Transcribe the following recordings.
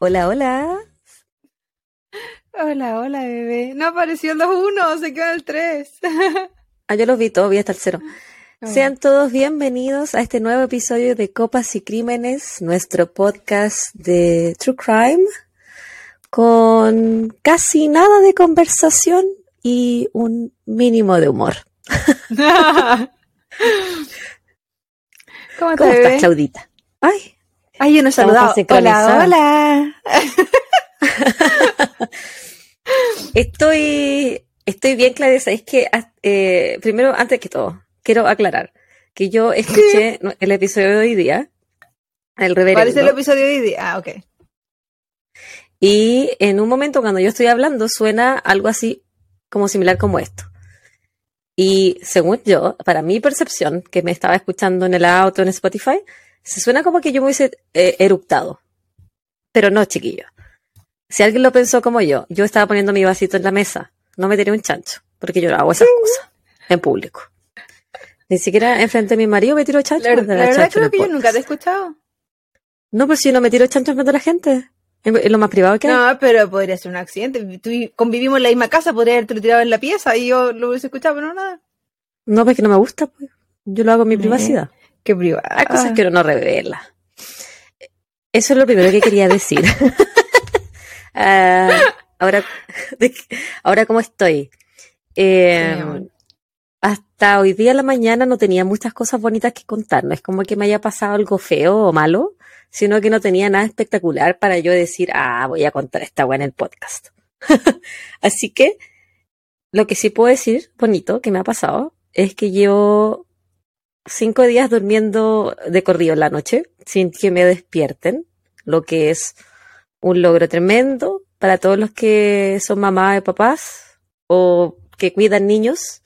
Hola, hola. Hola, hola, bebé. No apareció el 2-1, se quedó el 3. ah, yo los vi todos, vi hasta el cero. Sean todos bienvenidos a este nuevo episodio de Copas y Crímenes, nuestro podcast de True Crime, con casi nada de conversación y un mínimo de humor. ¿Cómo, ¿Cómo estás, Claudita? Ay, ay, yo no he saludado. Hola, hola. estoy, estoy bien, Claudia. Es que eh, primero, antes que todo, quiero aclarar que yo escuché el episodio de hoy día. El reverendo. ¿Cuál es el episodio de hoy día? Ah, ok. Y en un momento cuando yo estoy hablando suena algo así como similar como esto. Y según yo, para mi percepción, que me estaba escuchando en el auto, en Spotify, se suena como que yo me hubiese eh, eructado. Pero no, chiquillo. Si alguien lo pensó como yo, yo estaba poniendo mi vasito en la mesa, no me tiré un chancho, porque yo no hago esas cosas en público. Ni siquiera enfrente de mi marido me tiro chancho. La, la verdad creo que yo nunca te he escuchado. No, pues si no me tiro chancho frente de la gente. Es lo más privado que hay. No, pero podría ser un accidente. Tú convivimos en la misma casa, podría haberte tirado en la pieza y yo lo hubiese escuchado, pero no nada. No, porque no me gusta, pues. Yo lo hago en mi privacidad. Qué privada. Hay cosas que uno no revela. Eso es lo primero que quería decir. uh, ahora, ahora, ¿cómo estoy? Eh, hasta hoy día a la mañana no tenía muchas cosas bonitas que contar. No es como que me haya pasado algo feo o malo, sino que no tenía nada espectacular para yo decir, ah, voy a contar esta buena en el podcast. Así que lo que sí puedo decir, bonito, que me ha pasado, es que llevo cinco días durmiendo de corrido en la noche, sin que me despierten, lo que es un logro tremendo para todos los que son mamás y papás o que cuidan niños,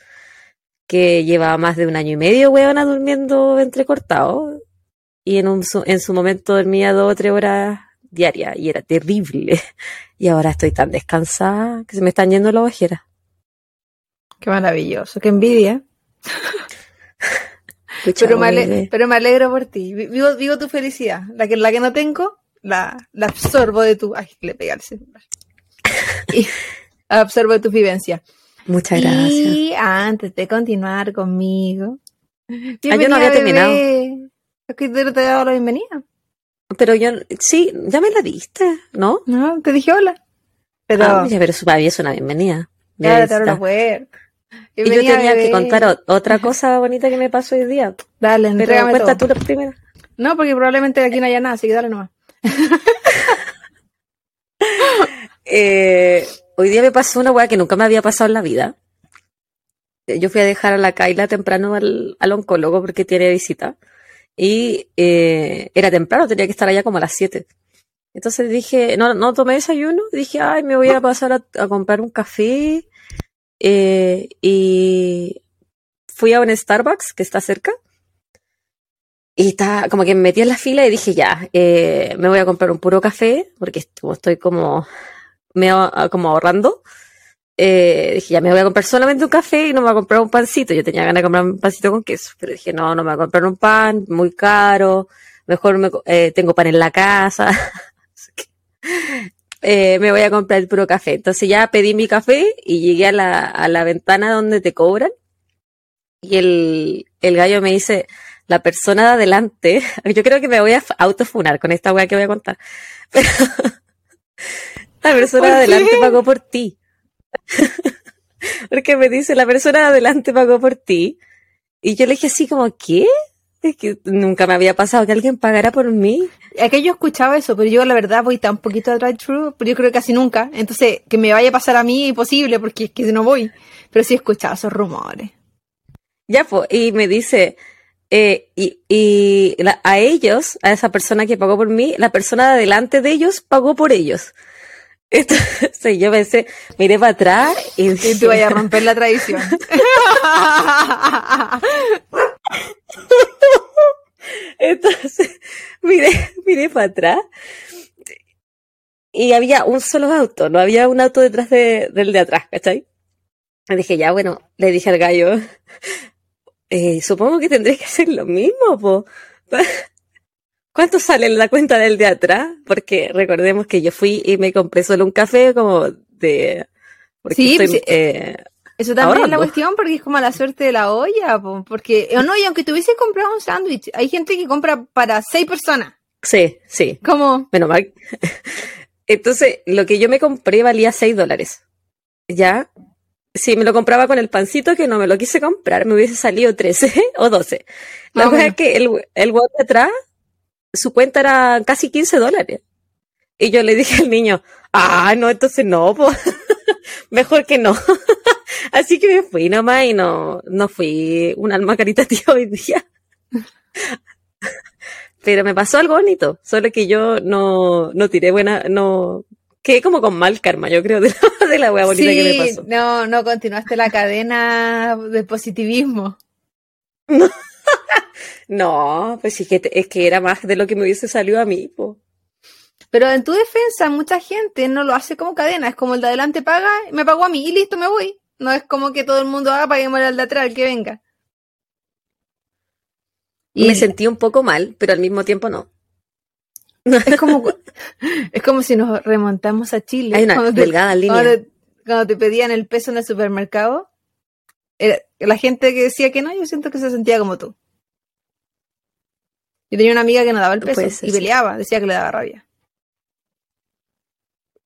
que lleva más de un año y medio, weona, durmiendo entrecortado. Y en, un, en su momento dormía dos o tres horas diarias y era terrible. Y ahora estoy tan descansada que se me están yendo las ojeras. Qué maravilloso, qué envidia. pero, me pero, me alegro por ti. Vivo, vivo tu felicidad. La que, la que no tengo, la, la absorbo de tu. Ay, le pegué al celular. y absorbo de tu vivencia. Muchas gracias. Y antes de continuar conmigo. Ah, yo no había terminado. Que te he dado la bienvenida. Pero yo, sí, ya me la diste, ¿no? No, te dije hola. Pero, ah, pero su es una bienvenida. Ya, te la. Y yo tenía que contar otra cosa bonita que me pasó hoy día. Dale, pero cuenta tú la primera. No, porque probablemente aquí no haya nada, así que dale nomás. eh, hoy día me pasó una weá que nunca me había pasado en la vida. Yo fui a dejar a la Kaila temprano al, al oncólogo porque tiene visita. Y eh, era temprano, tenía que estar allá como a las 7. Entonces dije, no, no tomé desayuno, dije, ay, me voy a pasar a, comprar un café. Eh, y fui a un Starbucks que está cerca. Y está, como que me metí en la fila y dije, ya, eh, me voy a comprar un puro café, porque estoy como, me, como ahorrando. Eh, dije, ya me voy a comprar solamente un café y no me voy a comprar un pancito. Yo tenía ganas de comprar un pancito con queso, pero dije, no, no me voy a comprar un pan, muy caro. Mejor me, eh, tengo pan en la casa. eh, me voy a comprar el puro café. Entonces ya pedí mi café y llegué a la, a la ventana donde te cobran. Y el, el gallo me dice, la persona de adelante, yo creo que me voy a autofunar con esta weá que voy a contar. Pero la persona de adelante pagó por ti. Porque me dice, la persona de adelante pagó por ti. Y yo le dije así como, ¿qué? Es que nunca me había pasado que alguien pagara por mí. Yo escuchaba eso, pero yo la verdad voy tan poquito a drive thru, pero yo creo que casi nunca. Entonces, que me vaya a pasar a mí imposible, porque es que no voy. Pero sí he escuchado esos rumores. Ya, pues, y me dice, eh, y, y la, a ellos, a esa persona que pagó por mí, la persona de adelante de ellos pagó por ellos. Entonces yo pensé, miré para atrás y, y te vaya a romper la tradición. Entonces, miré, miré para atrás y había un solo auto, no había un auto detrás de, del de atrás, ¿cachai? Le dije, ya, bueno, le dije al gallo, eh, supongo que tendré que hacer lo mismo, po. ¿Cuánto sale la cuenta del de atrás? Porque recordemos que yo fui y me compré solo un café como de... Porque Sí, estoy, pues, eh, Eso también es la cuestión porque es como la suerte de la olla, po, porque, o no, y aunque tuviese comprado un sándwich, hay gente que compra para seis personas. sí, sí. Como, Menos mal. Entonces, lo que yo me compré valía 6 dólares. ¿Ya? Si me lo compraba con el pancito que no me lo quise comprar, me hubiese salido 13 o 12. La o cosa es que el, el de atrás, su cuenta era casi 15 dólares. Y yo le dije al niño, ah, no, entonces no, po. mejor que no. Así que me fui nomás y no, no fui un alma caritativa hoy día. Pero me pasó algo bonito, solo que yo no, no tiré buena, no, quedé como con mal karma, yo creo, de la, de la wea bonita que me pasó. no, no continuaste la cadena de positivismo. No, pues sí que te- es que era más de lo que me hubiese salido a mí, po. Pero en tu defensa, mucha gente no lo hace como cadena, es como el de adelante paga, me pagó a mí y listo, me voy. No es como que todo el mundo haga, paguemos al de atrás, el que venga. Y Me sentí un poco mal, pero al mismo tiempo no. es como, es como si nos remontamos a Chile. Hay una cuando te- delgada línea. Cuando te, cuando te pedían el peso en el supermercado, era- la gente que decía que no, yo siento que se sentía como tú. Yo tenía una amiga que no daba el peso ser, y peleaba, decía que le daba rabia.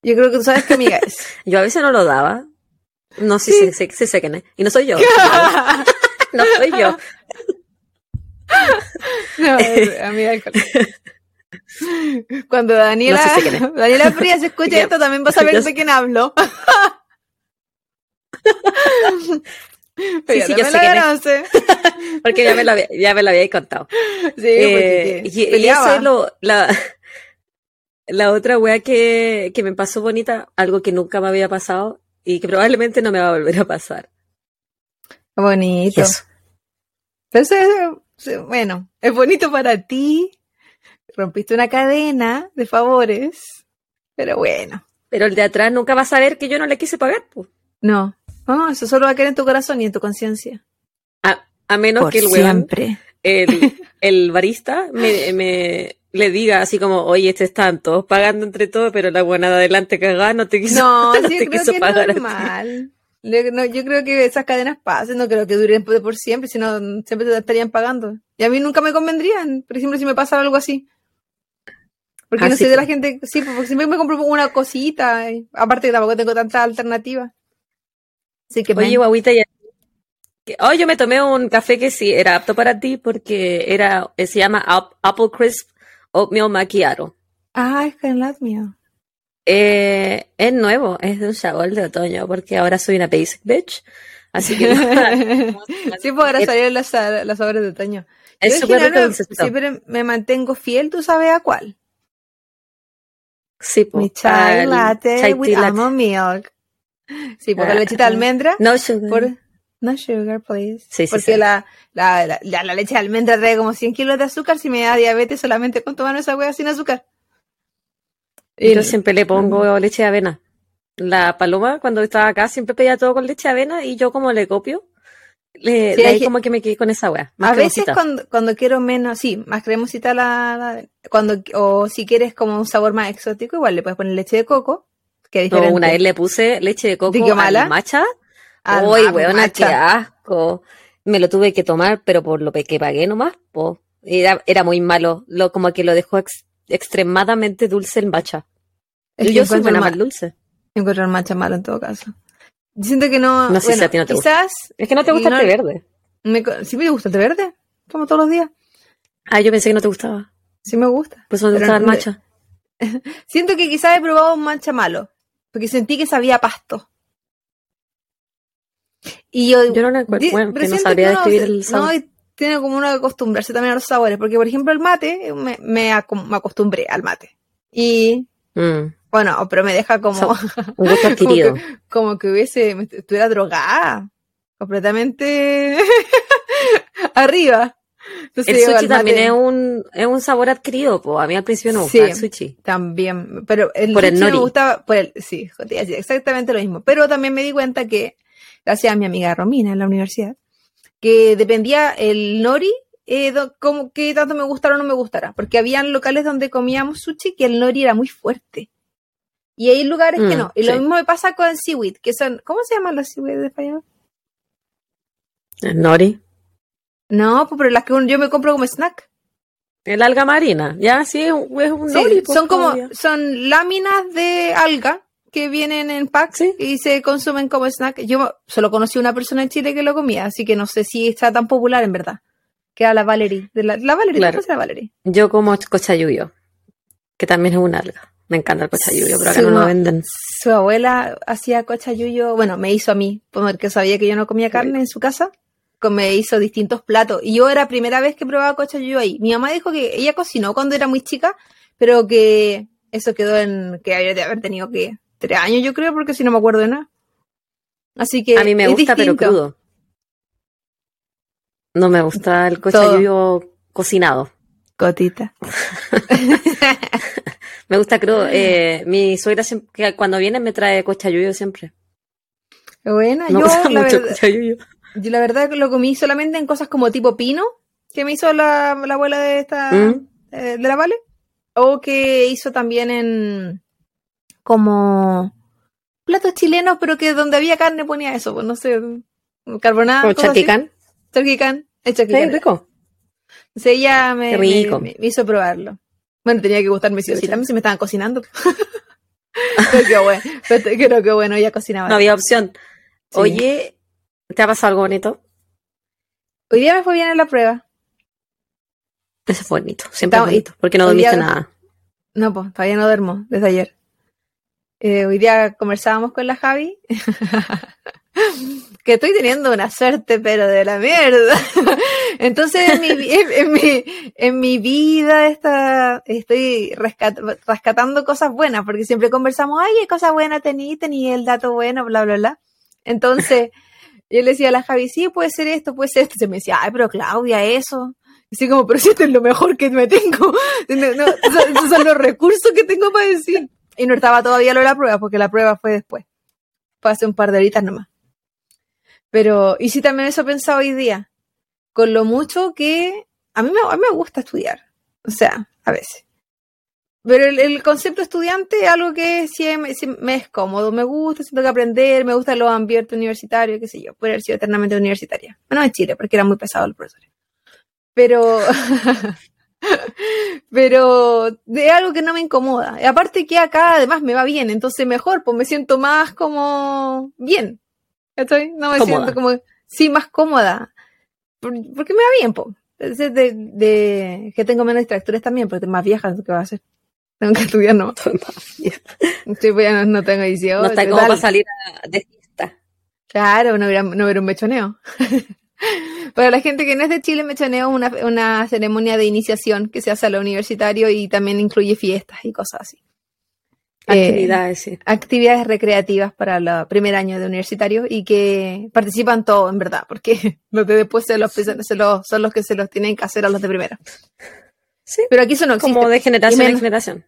Yo creo que tú sabes qué amiga es. Yo a veces no lo daba. No, sí, Sí. sí, sí, sé quién es. Y no soy yo. No soy yo. no, es amiga del. Cuando Daniela, No sé es. Daniela Frías escucha esto, también va a saber de quién hablo. Pero sí, ya yo también sé la conoce. Porque ya me lo había, ya me lo habíais contado. Sí, Eh, porque y, y eso es lo, la, la otra wea que, que me pasó bonita, algo que nunca me había pasado y que probablemente no me va a volver a pasar. Bonito. Eso. Entonces, bueno, es bonito para ti. Rompiste una cadena de favores. Pero bueno, Pero el de atrás nunca va a saber que yo no le quise pagar, pues. no. No, eso solo va a quedar en tu corazón y en tu conciencia. A, a menos que el weón, siempre. el, el barista, me, me le diga así como, oye, este están todos pagando entre todos, pero la buena de adelante cagada no te quiso, No, no sí, te creo quiso que es pagar ti. normal. No, yo creo que esas cadenas pasen, no creo que duren por, por siempre, sino siempre te estarían pagando. Y a mí nunca me convendrían, por ejemplo, si me pasa algo así. Porque Ah, no sí, soy de la gente, sí, porque siempre me compro una cosita, y aparte que tampoco tengo tanta alternativa. Así que Oye, men. guaguita, ya. Oh, yo me tomé un café que sí era apto para ti porque era, eh, se llama Ap- Apple Crisp Oatmeal Macchiato. Ah, es que el mío. Eh, es nuevo, es de un sabor de otoño porque ahora soy una basic bitch. Así que sí, pues ahora salieron las, las obras de otoño. Es súper rico me- siempre me mantengo fiel, ¿tú sabes a cuál? Sí, po, Mi chai latte chai with latte. almond milk. Sí, porque Ah, la lechita de almendra. No sugar. Por, no sugar, please. Sí, sí, porque sí. La, la, la, la- leche de almendra trae como 100 kilos de azúcar. Si me da diabetes solamente con tomar esa hueá sin azúcar. Y- Yo siempre le pongo leche de avena. La paloma, cuando estaba acá, siempre pedía todo con leche de avena y yo como le copio, le, Sí, hay como que me quedé con esa wea. Más a veces cuando quiero menos, sí, más cremosita la, la- cuando, o si quieres como un sabor más exótico, igual le puedes poner leche de coco, es No, una vez le puse leche de coco ¿De qué al matcha. Uy, weona, qué asco. Me lo tuve que tomar, pero por lo que pagué nomás, po. Era, era muy malo. Lo, como que lo dejó ex- extremadamente dulce el matcha. Es que yo soy buena más dulce. Encuentro el matcha malo en todo caso. Siento que no. No sé si a ti no te gusta. quizás. Es que no te gusta no- el té verde. Me, sí me gusta el té verde, como todos los días. Ah, yo pensé que no te gustaba. Sí me gusta. Pues no te gustaba el matcha. Siento que quizás he probado un matcha malo, porque sentí que sabía pasto. Y yo, Yo no encuentro. di- Bueno, que no sabría que describir el sabor. no, tiene como uno que acostumbrarse también a los sabores, porque por ejemplo el mate, me, me, acom- me acostumbré al mate. Y Mm, bueno, pero me deja como, un gusto adquirido. como que hubiese, estuviera drogada, completamente arriba. Entonces, El sushi también es un, es un sabor adquirido, po. A mí al principio no me Sí. gustaba el sushi. También, pero el Por el sushi me nori. gustaba, por el, sí, exactamente lo mismo. Pero también me di cuenta que, gracias a mi amiga Romina en la universidad, que dependía el nori, eh, como que tanto me gustara o no me gustara, porque habían locales donde comíamos sushi que el nori era muy fuerte. Y hay lugares que Mm, no. Y sí. lo mismo me pasa con el seaweed, que son, ¿cómo se llaman los seaweed de español? El nori. No, pues, pero las que uno- yo me compro como snack. El alga marina. Ya, sí, es un Sí, nori. pues, son como, son láminas de alga que vienen en pack Sí. y se consumen como snack. Yo solo conocí una persona en Chile que lo comía, así que no sé si está tan popular en verdad. Que era la Valerie. De la, la Valerie, Claro. ¿cómo se llama Valerie? Yo como cochayuyo, que también es un alga. Me encanta el cochayuyo, pero acá Sí, no lo venden. Su abuela hacía cochayuyo, bueno, me hizo a mí, porque sabía que yo no comía carne en su casa, me hizo distintos platos. Y yo era primera vez que probaba cochayuyo ahí. Mi mamá dijo que ella cocinó cuando era muy chica, pero que eso quedó en que había de haber tenido que tres años, yo creo, porque si no me acuerdo de nada. Así que A mí me gusta, pero crudo. No me gusta el cochayuyo cocinado. Cotita. Me gusta crudo. Eh, mi suegra siempre, que cuando viene me trae cochayuyo siempre. Buena, Me yo gusta la, mucho verdad. Yo la verdad lo comí solamente en cosas como tipo pino, que me hizo la, la abuela de esta Mm. eh, de la Vale, o que hizo también en como platos chilenos, pero que donde había carne ponía eso, pues no sé, carbonada, así. chaquicán. Charquicán, el Sí, charquicán. rico. Entonces ella me, Qué rico. me- me hizo probarlo. Bueno, tenía que gustarme sí o sí, también se me estaban cocinando. pero qué bueno, pero creo que bueno, ella cocinaba. No había opción. Sí. Oye, ¿te ha pasado algo bonito? Hoy día me fue bien en la prueba. Eso es bonito. Siempre es Estamos- bonito. Porque no dormiste día- nada. No, pues todavía no duermo desde ayer. Eh, hoy día conversábamos con la Javi. que estoy teniendo una suerte, pero de la mierda. Entonces, en mi, en, en mi, en mi vida esta, estoy rescat- rescatando cosas buenas, porque siempre conversamos, ay, qué cosa buena tení, tení el dato bueno, bla, bla, bla. Entonces, yo le decía a la Javi, sí, puede ser esto, puede ser esto. Y se me decía, ay, pero Claudia, eso. Así como, pero si esto es lo mejor que me tengo. No, esos son los recursos que tengo para decir. Y no estaba todavía lo de la prueba, porque la prueba fue después. Fue hace un par de horitas nomás. Pero, y sí también eso he pensado hoy día. Con lo mucho que a mí me, a mí me gusta estudiar. O sea, a veces. Pero el, el concepto estudiante es algo que sí me, es cómodo. Me gusta, siento que aprender, me gusta los ambientes universitarios, qué sé yo. Poder haber sido eternamente universitaria. Bueno, en Chile, porque era muy pesado el profesor. Pero, pero de algo que no me incomoda. Y aparte que acá además me va bien, entonces mejor, pues me siento más como bien. ¿Cachai? No me Cómoda. siento como, sí, más cómoda. Por- Porque me va bien, pues. De, de, que tengo menos distractores también, porque estoy más vieja, ¿qué va a hacer? Tengo que estudiar nomás. Sí, pues ya no, no tengo 18. no está como para salir a- de fiesta. Claro, no hubiera, no hubiera un mechoneo. Para la gente que no es de Chile, mechoneo es una, una ceremonia de iniciación que se hace a lo universitario y también incluye fiestas y cosas así. Eh, Actividades, sí. actividades recreativas para el primer año de universitario y que participan todos, en verdad, porque los de después se los, se los- son los que se los tienen que hacer a los de primero. Sí. Pero aquí eso no existe. Como de generación en generación.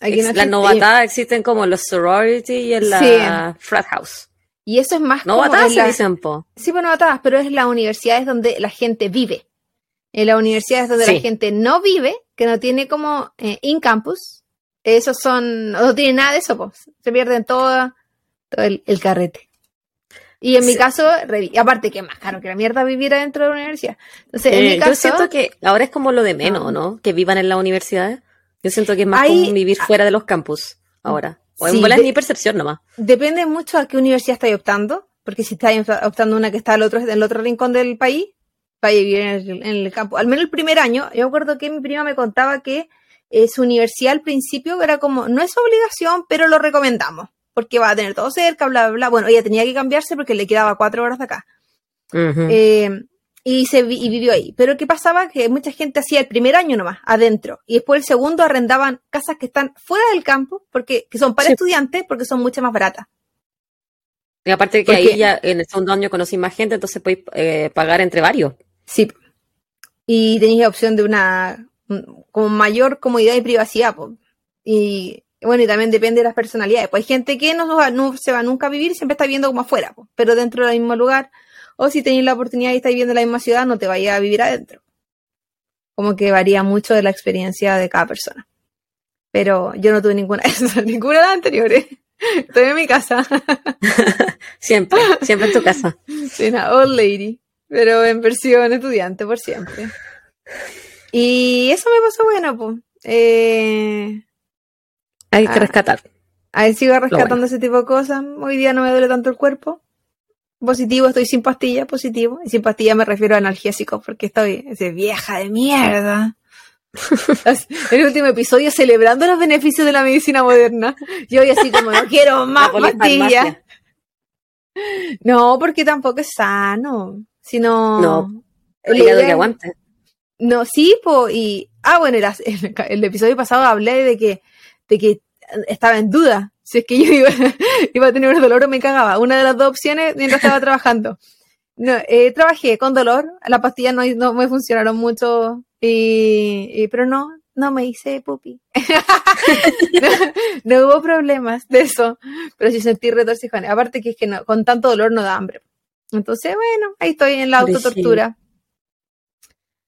Aquí no. Las novatadas existen como los sorority y en la frat house. Y eso es más como Novatadas se la- dicen, po. Sí, bueno, atadas, pero es las universidades donde la gente vive. En las universidades donde Sí. la gente no vive, que no tiene como eh, in-campus, esos son, no tienen nada de eso, pues. Se pierden todo, todo el, el carrete. Y en mi Sí. caso, aparte que es más caro que la mierda vivir adentro de la universidad. Entonces, en Eh, mi caso, Yo siento que ahora es como lo de menos. ¿no? Que vivan en las universidades. Yo siento que es más Hay- común vivir fuera de los campus ahora. O en Sí, bola de- es mi percepción nomás. depende mucho a qué universidad estáis optando, porque si estáis optando una que está al otro, en el otro rincón del país, para vivir en el, en el campo. Al menos el primer año, yo me acuerdo que mi prima me contaba que eh, su universidad al principio era como, no es obligación, pero lo recomendamos, porque va a tener todo cerca, bla, bla, bla. Bueno, ella tenía que cambiarse porque le quedaba cuatro horas de acá. Eh, y, se, vi- y vivió ahí. Pero ¿qué pasaba? Que mucha gente hacía el primer año nomás, adentro. Y después el segundo arrendaban casas que están fuera del campo, porque, que son para Sí. estudiantes, porque son mucho más baratas. y aparte de que porque- ahí ya en el segundo año conocí más gente, entonces podéis eh, pagar entre varios. Sí. Y tenéis la opción de una mm, como mayor comodidad y privacidad. po. Y bueno, y también depende de las personalidades. Pues hay gente que no, se va nunca a vivir, siempre está viviendo como afuera, po, pero dentro del mismo lugar. o si tenéis la oportunidad y estáis viviendo en la misma ciudad, no te vayas a vivir adentro. Como que varía mucho de la experiencia de cada persona. Pero yo no tuve ninguna, ninguna de las anteriores. Estoy en mi casa. siempre, siempre en tu casa. Sí, una old lady, pero en versión estudiante por siempre. Y eso me pasó bueno, pues. Eh, Hay que ah, rescatar. Ahí sigo rescatando ese tipo de cosas. Hoy día no me duele tanto el cuerpo. Positivo, estoy sin pastilla, positivo. Y sin pastilla me refiero a analgésicos, porque estoy ese vieja de mierda. el último episodio celebrando los beneficios de la medicina moderna. Yo hoy así como no quiero más pastillas. No, porque tampoco es sano. Sino. No. El hígado que aguante. No, sí, pues, y. Ah, bueno, el, el, episodio pasado hablé de que, de que estaba en duda si es que yo iba, iba a tener un dolor o me cagaba. Una de las dos opciones mientras estaba trabajando. No, eh, trabajé con dolor, las pastillas no, no me funcionaron mucho, y, pero no, no me hice pupi. no, hubo problemas de eso, pero sí sentí retorcijón. Aparte que es que no, con tanto dolor no da hambre. Entonces, bueno, ahí estoy en la autotortura.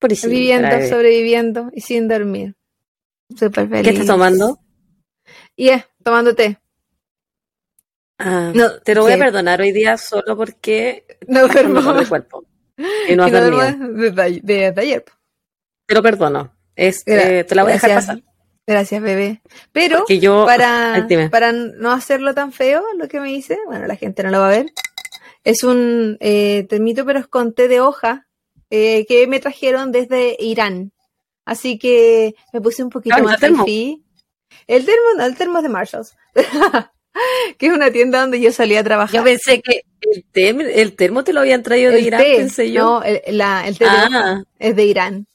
Viviendo, sobreviviendo y sin dormir. Súper feliz. ¿Qué estás tomando? Y es, tomando té. Ah, no, te lo voy a perdonar hoy día solo porque no duermo de cuerpo. Y no has dormido. De, ayer. Te lo perdono. Es, eh, te la voy a dejar pasar. Gracias, bebé. Pero para, para no hacerlo tan feo, lo que me hice, bueno, la gente no lo va a ver, es un eh, termito, pero es con té de hoja eh, que me trajeron desde Irán. Así que me puse un poquito más termo. El termo, no, el termo es de Marshalls. que es una tienda donde yo salía a trabajar. Yo pensé que el, el termo te lo habían traído de Irán, pensé yo. No, el, la, el té ah. es de Irán.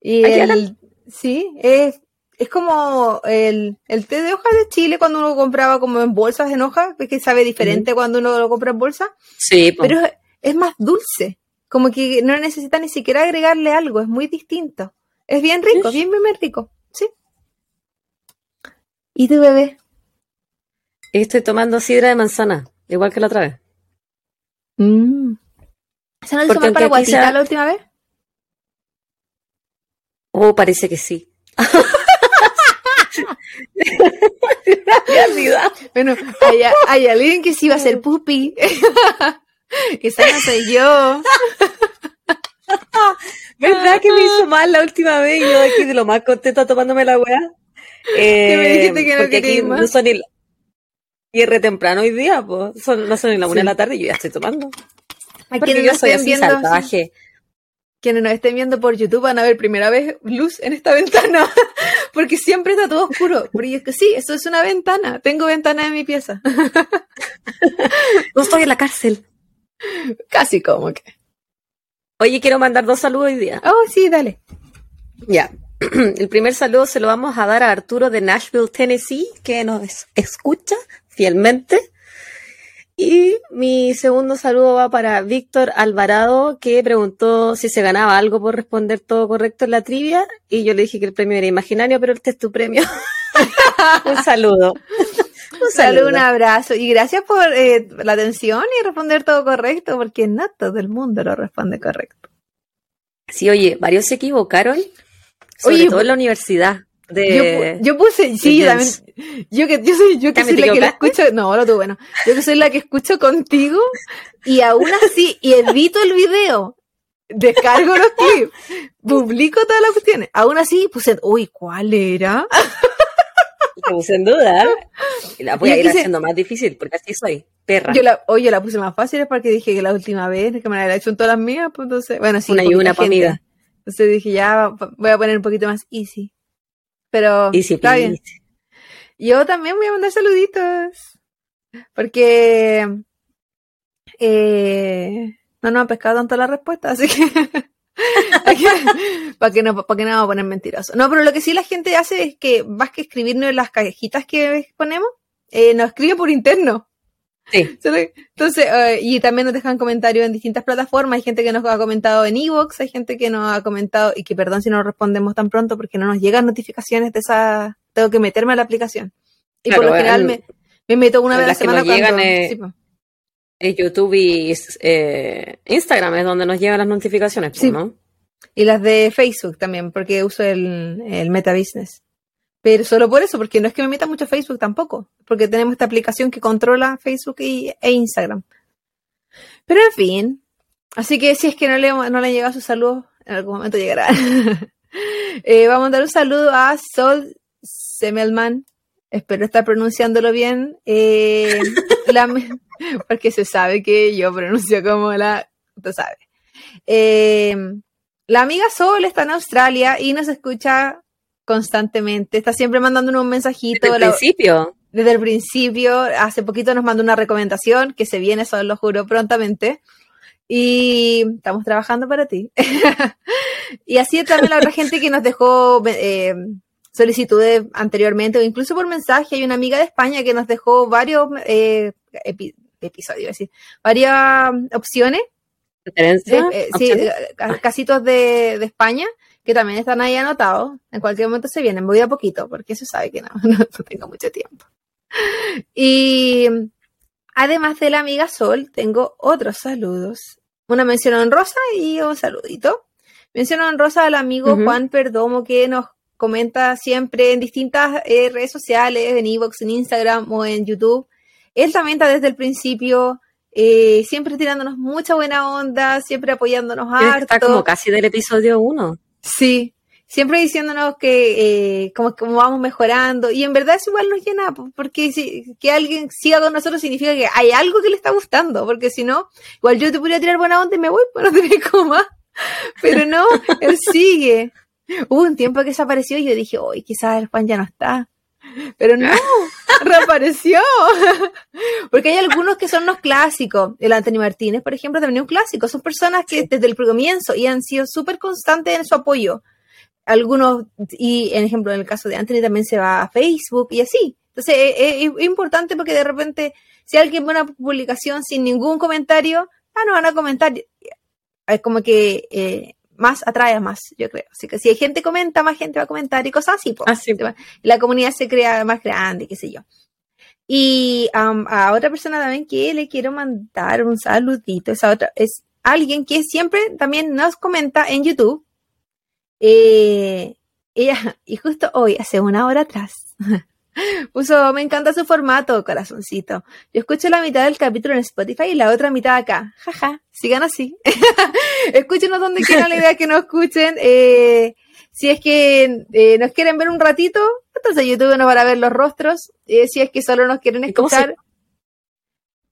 Y el, sí, es, es como el, el, té de hoja de Chile cuando uno lo compraba como en bolsas en hoja, que sabe diferente cuando uno lo compra en bolsa. Sí, pero es, más dulce, como que no necesita ni siquiera agregarle algo, es muy distinto. Es bien rico, bien, bien, rico, sí. ¿Y tu bebé? Estoy tomando sidra de manzana, igual que la otra vez. Mm. ¿Se no hizo para guatita la última vez? Oh, parece que sí. bueno, hay, alguien que sí va a ser pupi. Esa no soy yo. ¿Verdad que me hizo mal la última vez? Y yo aquí de lo más contenta tomándome la weá. Eh, me dijiste que no aquí más. no son ni, y es re temprano hoy día, pues. Son, no son ni la una de la tarde y yo ya estoy tomando. Porque yo soy así salvaje. Quienes nos estén viendo por YouTube van a ver primera vez luz en esta ventana. porque siempre está todo oscuro. Porque es que sí, eso es una ventana. Tengo ventana en mi pieza. no estoy en la cárcel. Casi como que. Oye, quiero mandar dos saludos hoy día. Oh, sí, dale. Ya. El primer saludo se lo vamos a dar a Arturo de Nashville, Tennessee, que nos escucha fielmente. Y mi segundo saludo va para Víctor Alvarado, que preguntó si se ganaba algo por responder todo correcto en la trivia. Y yo le dije que el premio era imaginario, pero este es tu premio. un saludo. Un saludo, un abrazo. Y gracias por eh, la atención y responder todo correcto, porque no todo el mundo lo responde correcto. Sí, oye, varios se equivocaron, sobre todo en la universidad. Yo, puse, sí, yo también, yo que, yo soy, yo que soy la que la escucho, no, lo tuve bueno, yo que soy la que escucho contigo y aún así, y edito el video, descargo los clips, publico todas las cuestiones, aún así puse, uy, ¿cuál era? Puse en duda, y la voy a ir haciendo más difícil, porque así soy, perra. Yo la, oye, la puse más fácil es porque dije que la última vez, que me la he hecho en todas las mías, pues entonces, bueno, sí. Una y una, para Entonces dije, ya, voy a poner un poquito más easy. Pero está bien. Yo también voy a mandar saluditos. Porque eh, no nos ha pescado tanto la respuesta, así que para que no para que no vamos a poner mentiroso. No, pero lo que sí la gente hace es que más que escribirnos en las cajitas que ponemos, eh, nos escribe por interno. Sí. Entonces, eh, y también nos dejan comentarios en distintas plataformas. Hay gente que nos ha comentado en Evox, hay gente que nos ha comentado, y que perdón si no respondemos tan pronto porque no nos llegan notificaciones de esa. Tengo que meterme a la aplicación. Y por lo general me, meto una vez a la semana cuando. Llegan, YouTube y eh, Instagram es donde nos llegan las notificaciones, pues, Sí. ¿no? Y las de Facebook también, porque uso el, el Meta Business. Pero solo por eso, porque no es que me meta mucho Facebook tampoco, porque tenemos esta aplicación que controla Facebook y, e Instagram. Pero en fin, así que si es que no le, no le han llegado sus saludos, en algún momento llegará. Eh, vamos a dar un saludo a Sol Semelman, espero estar pronunciándolo bien, eh, porque se sabe que yo pronuncio como la, tú sabes. Eh, la amiga Sol está en Australia y nos escucha constantemente. Está siempre mandándonos un mensajito. Desde el principio. desde el principio. Hace poquito nos mandó una recomendación que se viene, eso lo juro, prontamente. Y estamos trabajando para ti. y así también la otra gente que nos dejó eh, solicitudes anteriormente o incluso por mensaje. Hay una amiga de España que nos dejó varios eh, epi- episodios, iba a decir, varias eh, sí, Opciones. eh, ca- casitos de, de España que también están ahí anotados. En cualquier momento se vienen, voy a poquito, porque se sabe que no, no, tengo mucho tiempo. Y además de la amiga Sol, tengo otros saludos. Una mención honrosa y un saludito. Mención honrosa al amigo Ujú. Juan Perdomo que nos comenta siempre en distintas eh, redes sociales, en Evox, en Instagram o en YouTube. Él también está desde el principio, eh, siempre tirándonos mucha buena onda, siempre apoyándonos harto. estar como casi del episodio 1. Sí, siempre diciéndonos que eh, como, como vamos mejorando y en verdad eso igual nos llena po- porque si, que alguien siga con nosotros significa que hay algo que le está gustando porque si no, igual yo te podría tirar buena onda y me voy, pues no tenés como más. Pero no, él sigue. Hubo un tiempo que desapareció y yo dije, hoy quizás el Juan ya no está. Pero no, reapareció. Porque hay algunos que son unos clásicos. El Anthony Martínez, por ejemplo, también es un clásico. Son personas que desde el comienzo y han sido súper constantes en su apoyo. Algunos, y en ejemplo, en el caso de Anthony también se va a Facebook y así. Entonces, es, es- es importante porque de repente, si alguien ve una publicación sin ningún comentario, ah, no van a comentar. Es como que eh, más atrae a más, yo creo. Así que si hay gente comenta, más gente va a comentar y cosas así. po. Así. La comunidad se crea más grande, qué sé yo. Y am, a otra persona también que le quiero mandar un saludito. Esa otra es alguien que siempre también nos comenta en YouTube. Eh, ella, y justo hoy, hace una hora atrás, puso, me encanta su formato, corazoncito. Yo escucho la mitad del capítulo en Spotify y la otra mitad acá. Jaja, sigan así. Escúchenos donde quieran, la idea es que nos escuchen. Eh, si es que eh, nos quieren ver un ratito, entonces YouTube nos van a ver los rostros. Eh, si es que solo nos quieren ¿Y cómo se- escuchar.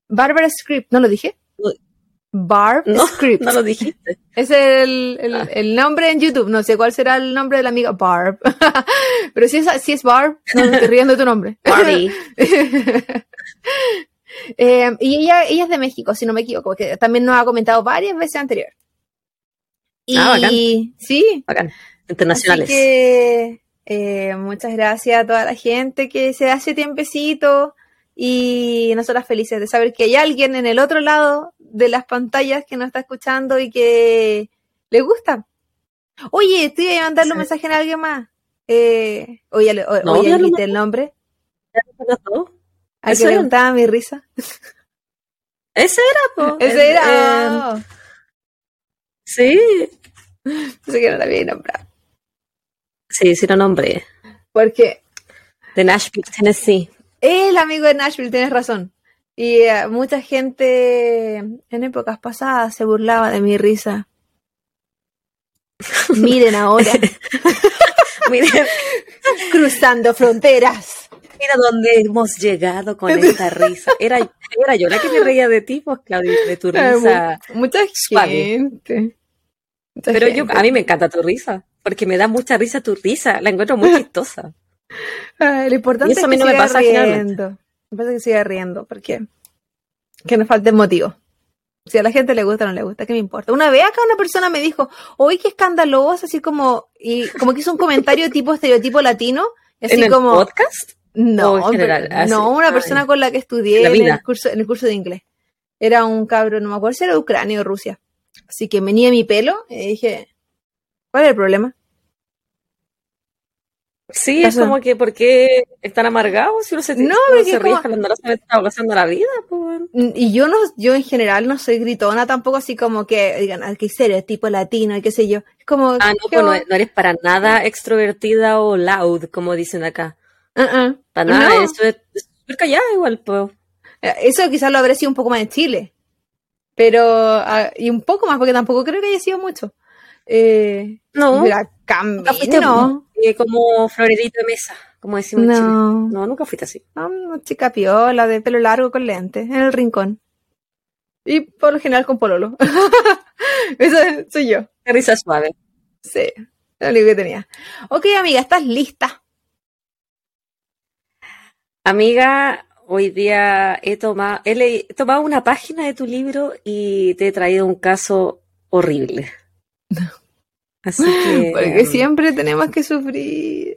Barbara Script, ¿no lo dije? Barb No, Script. No lo dijiste. Es el, el, Ah. el nombre en YouTube. No sé cuál será el nombre de la amiga Barb. Pero si es, si es Barb, no me estoy riendo de tu nombre. Barbie. Eh, y ella, ella es de México, si no me equivoco, que también nos ha comentado varias veces anterior. Y Ah, bacán. sí, Bacán. Internacionales. Así que eh, muchas gracias a toda la gente que se hace tiempecito y nosotras felices de saber que hay alguien en el otro lado de las pantallas que nos está escuchando y que le gusta. Oye, estoy a mandarle un mensaje a alguien más. Eh, oye, No, oye, dijiste el nombre. ¿Los dos? ¿A que le gustaba mi risa? Ese era, po. Ese El- era. eh, sí. Pensé que no la había nombrado. Sí, sí lo nombré. Porque De Nashville, Tennessee. El amigo de Nashville, tienes razón. Y eh, mucha gente en épocas pasadas se burlaba de mi risa. Miren ahora, Mira, cruzando fronteras. mira dónde hemos llegado con esta risa. Era, era yo la que me reía de ti, pues, Claudia, de tu risa. Mu- Mucha gente. Mucha Pero yo, a mí me encanta tu risa, porque me da mucha risa tu risa. La encuentro muy chistosa. Lo importante Y eso es a mí que no me pasa riendo. Me pasa que siga riendo, porque que nos falte motivo. Si a la gente le gusta o no le gusta, ¿qué me importa? Una vez acá una persona me dijo, oye, qué escandaloso, así como, y como que hizo un comentario tipo estereotipo latino, así ¿En el como, podcast? no, en general? pero- Así. no, una Ay. persona con la que estudié En la en, vida. el curso, en el curso de inglés. Era un cabro, no me acuerdo si era de Ucrania o Rusia. Así que venía mi pelo y dije, ¿cuál es el problema? Sí, es como que, ¿por qué están amargados? Si uno se, no, uno se ríe como... está pasando la vida. Pues. Y yo no, yo en general no soy gritona tampoco, así como que digan, hay que ser tipo latino y qué sé yo. Es como. Ah, no, pues no, eres para nada extrovertida o loud, como dicen acá. Uh Para nada, eso es súper callada igual, pues. Eso quizás lo habría sido un poco más en Chile. Pero, ah, y un poco más, porque tampoco creo que haya sido mucho. Eh, no. La no. Eh, como florerito de mesa, como decimos no. en Chile. No, nunca fuiste así. No, chica piola, de pelo largo con lentes, en el rincón. Y por lo general con pololo. Eso soy yo. Risa suave. Sí, lo único que tenía. Ok, amiga, ¿estás lista? Amiga, hoy día he tomado, he, tomado una página de tu libro y te he traído un caso horrible. Así que. Porque siempre tenemos que sufrir.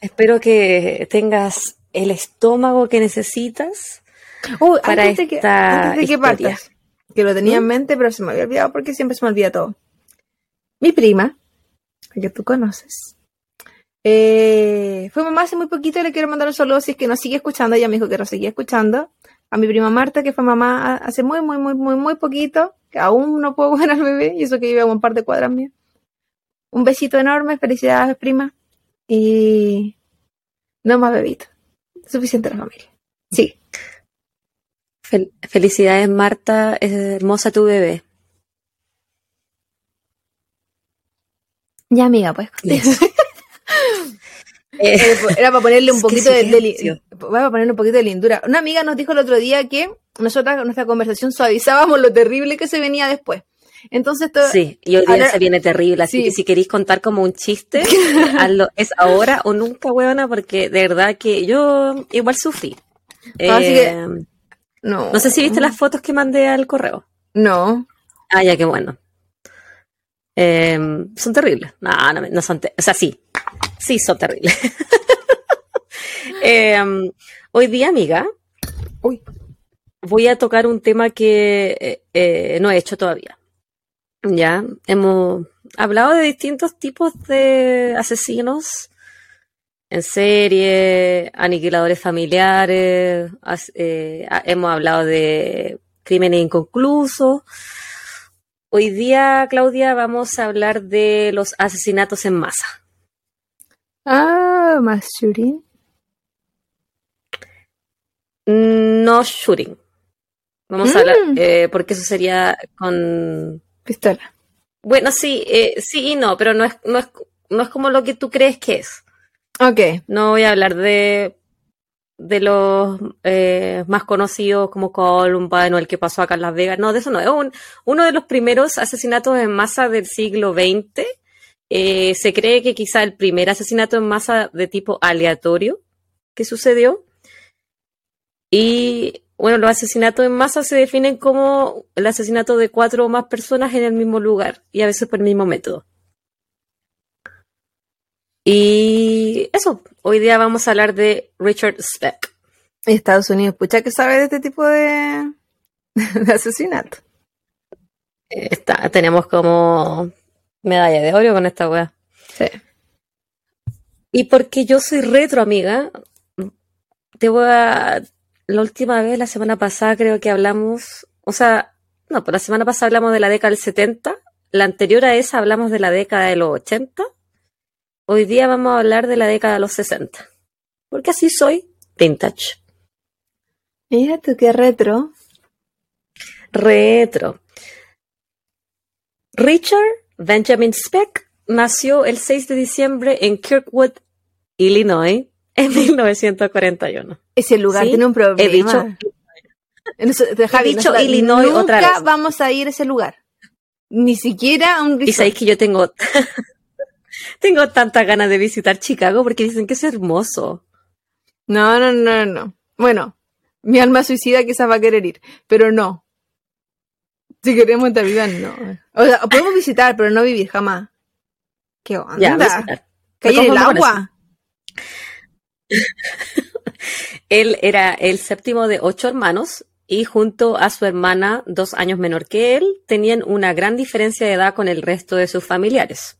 Espero que tengas el estómago que necesitas uh, para antes que, antes que partas, que lo tenía en ¿Mm? mente, pero se me había olvidado porque siempre se me olvida todo. Mi prima, que tú conoces, eh, fue mamá hace muy poquito y le quiero mandar un saludo si es que nos sigue escuchando. Ella me dijo que nos seguía escuchando. A mi prima Marta, que fue mamá hace muy, muy, muy, muy, muy poquito aún no puedo ver al bebé, y eso que vive a un par de cuadras mías. Un besito enorme, felicidades, prima. Y no más bebito. Suficiente la familia. Sí. felicidades, Marta. Es hermosa tu bebé. Ya, amiga, pues. Eh, era para ponerle un poquito de, para ponerle un poquito de lindura. Una amiga nos dijo el otro día que nosotras con nuestra conversación suavizábamos lo terrible que se venía después. Entonces todo, Sí, y hoy día se viene terrible, así que si queréis contar como un chiste, es ahora o nunca, huevona, porque de verdad que yo igual sufrí. Eh, no, no sé si viste las fotos que mandé al correo. No. Ah, ya, qué bueno. Eh, son terribles. No, no, no son, o sea, sí, sí son terribles. Eh, hoy día, amiga, Uy voy a tocar un tema que eh, eh, no he hecho todavía. Ya, hemos hablado de distintos tipos de asesinos en serie, aniquiladores familiares, eh, hemos hablado de crímenes inconclusos. Hoy día, Claudia, vamos a hablar de los asesinatos en masa. Ah, más shooting. No shooting. Vamos a hablar, mm. eh, porque eso sería con... Pistola. Bueno, sí, eh, sí y no, pero no es, no, es, no es como lo que tú crees que es. Ok. No voy a hablar de, de los eh, más conocidos como Columbine o el que pasó acá en Las Vegas. No, de eso no. Es un, uno de los primeros asesinatos en masa del siglo XX. se cree que quizá el primer asesinato en masa de tipo aleatorio que sucedió. Y bueno, los asesinatos en masa se definen como el asesinato de cuatro o más personas en el mismo lugar y a veces por el mismo método. Y eso, hoy día vamos a hablar de Richard Speck. Estados Unidos, pucha, ¿qué sabe de este tipo de, asesinato? Está, tenemos como medalla de oro con esta weá. Sí. Y porque yo soy retro, amiga, te voy a, la última vez, la semana pasada, creo que hablamos, o sea, no, pues la semana pasada hablamos de la década del 70, la anterior a esa hablamos de la década de los 80, hoy día vamos a hablar de la década de los 60, porque así soy, vintage. Mira tú qué retro. Retro. Richard Benjamin Speck nació el 6 de diciembre en Kirkwood, Illinois, en 1941. Ese lugar tiene un problema. He dicho, He dicho Illinois otra vez. vamos a ir a ese lugar. Ni siquiera a un Y sabéis que yo tengo, tengo tantas ganas de visitar Chicago porque dicen que es hermoso. No, no, no, no. Bueno, mi alma suicida quizás va a querer ir, pero no. Si queremos en vida, no. O sea, podemos visitar, pero no vivir jamás. ¿Qué onda? Ya, Caer el agua. Él era el séptimo de ocho hermanos y junto a su hermana, dos años menor que él, tenían una gran diferencia de edad con el resto de sus familiares.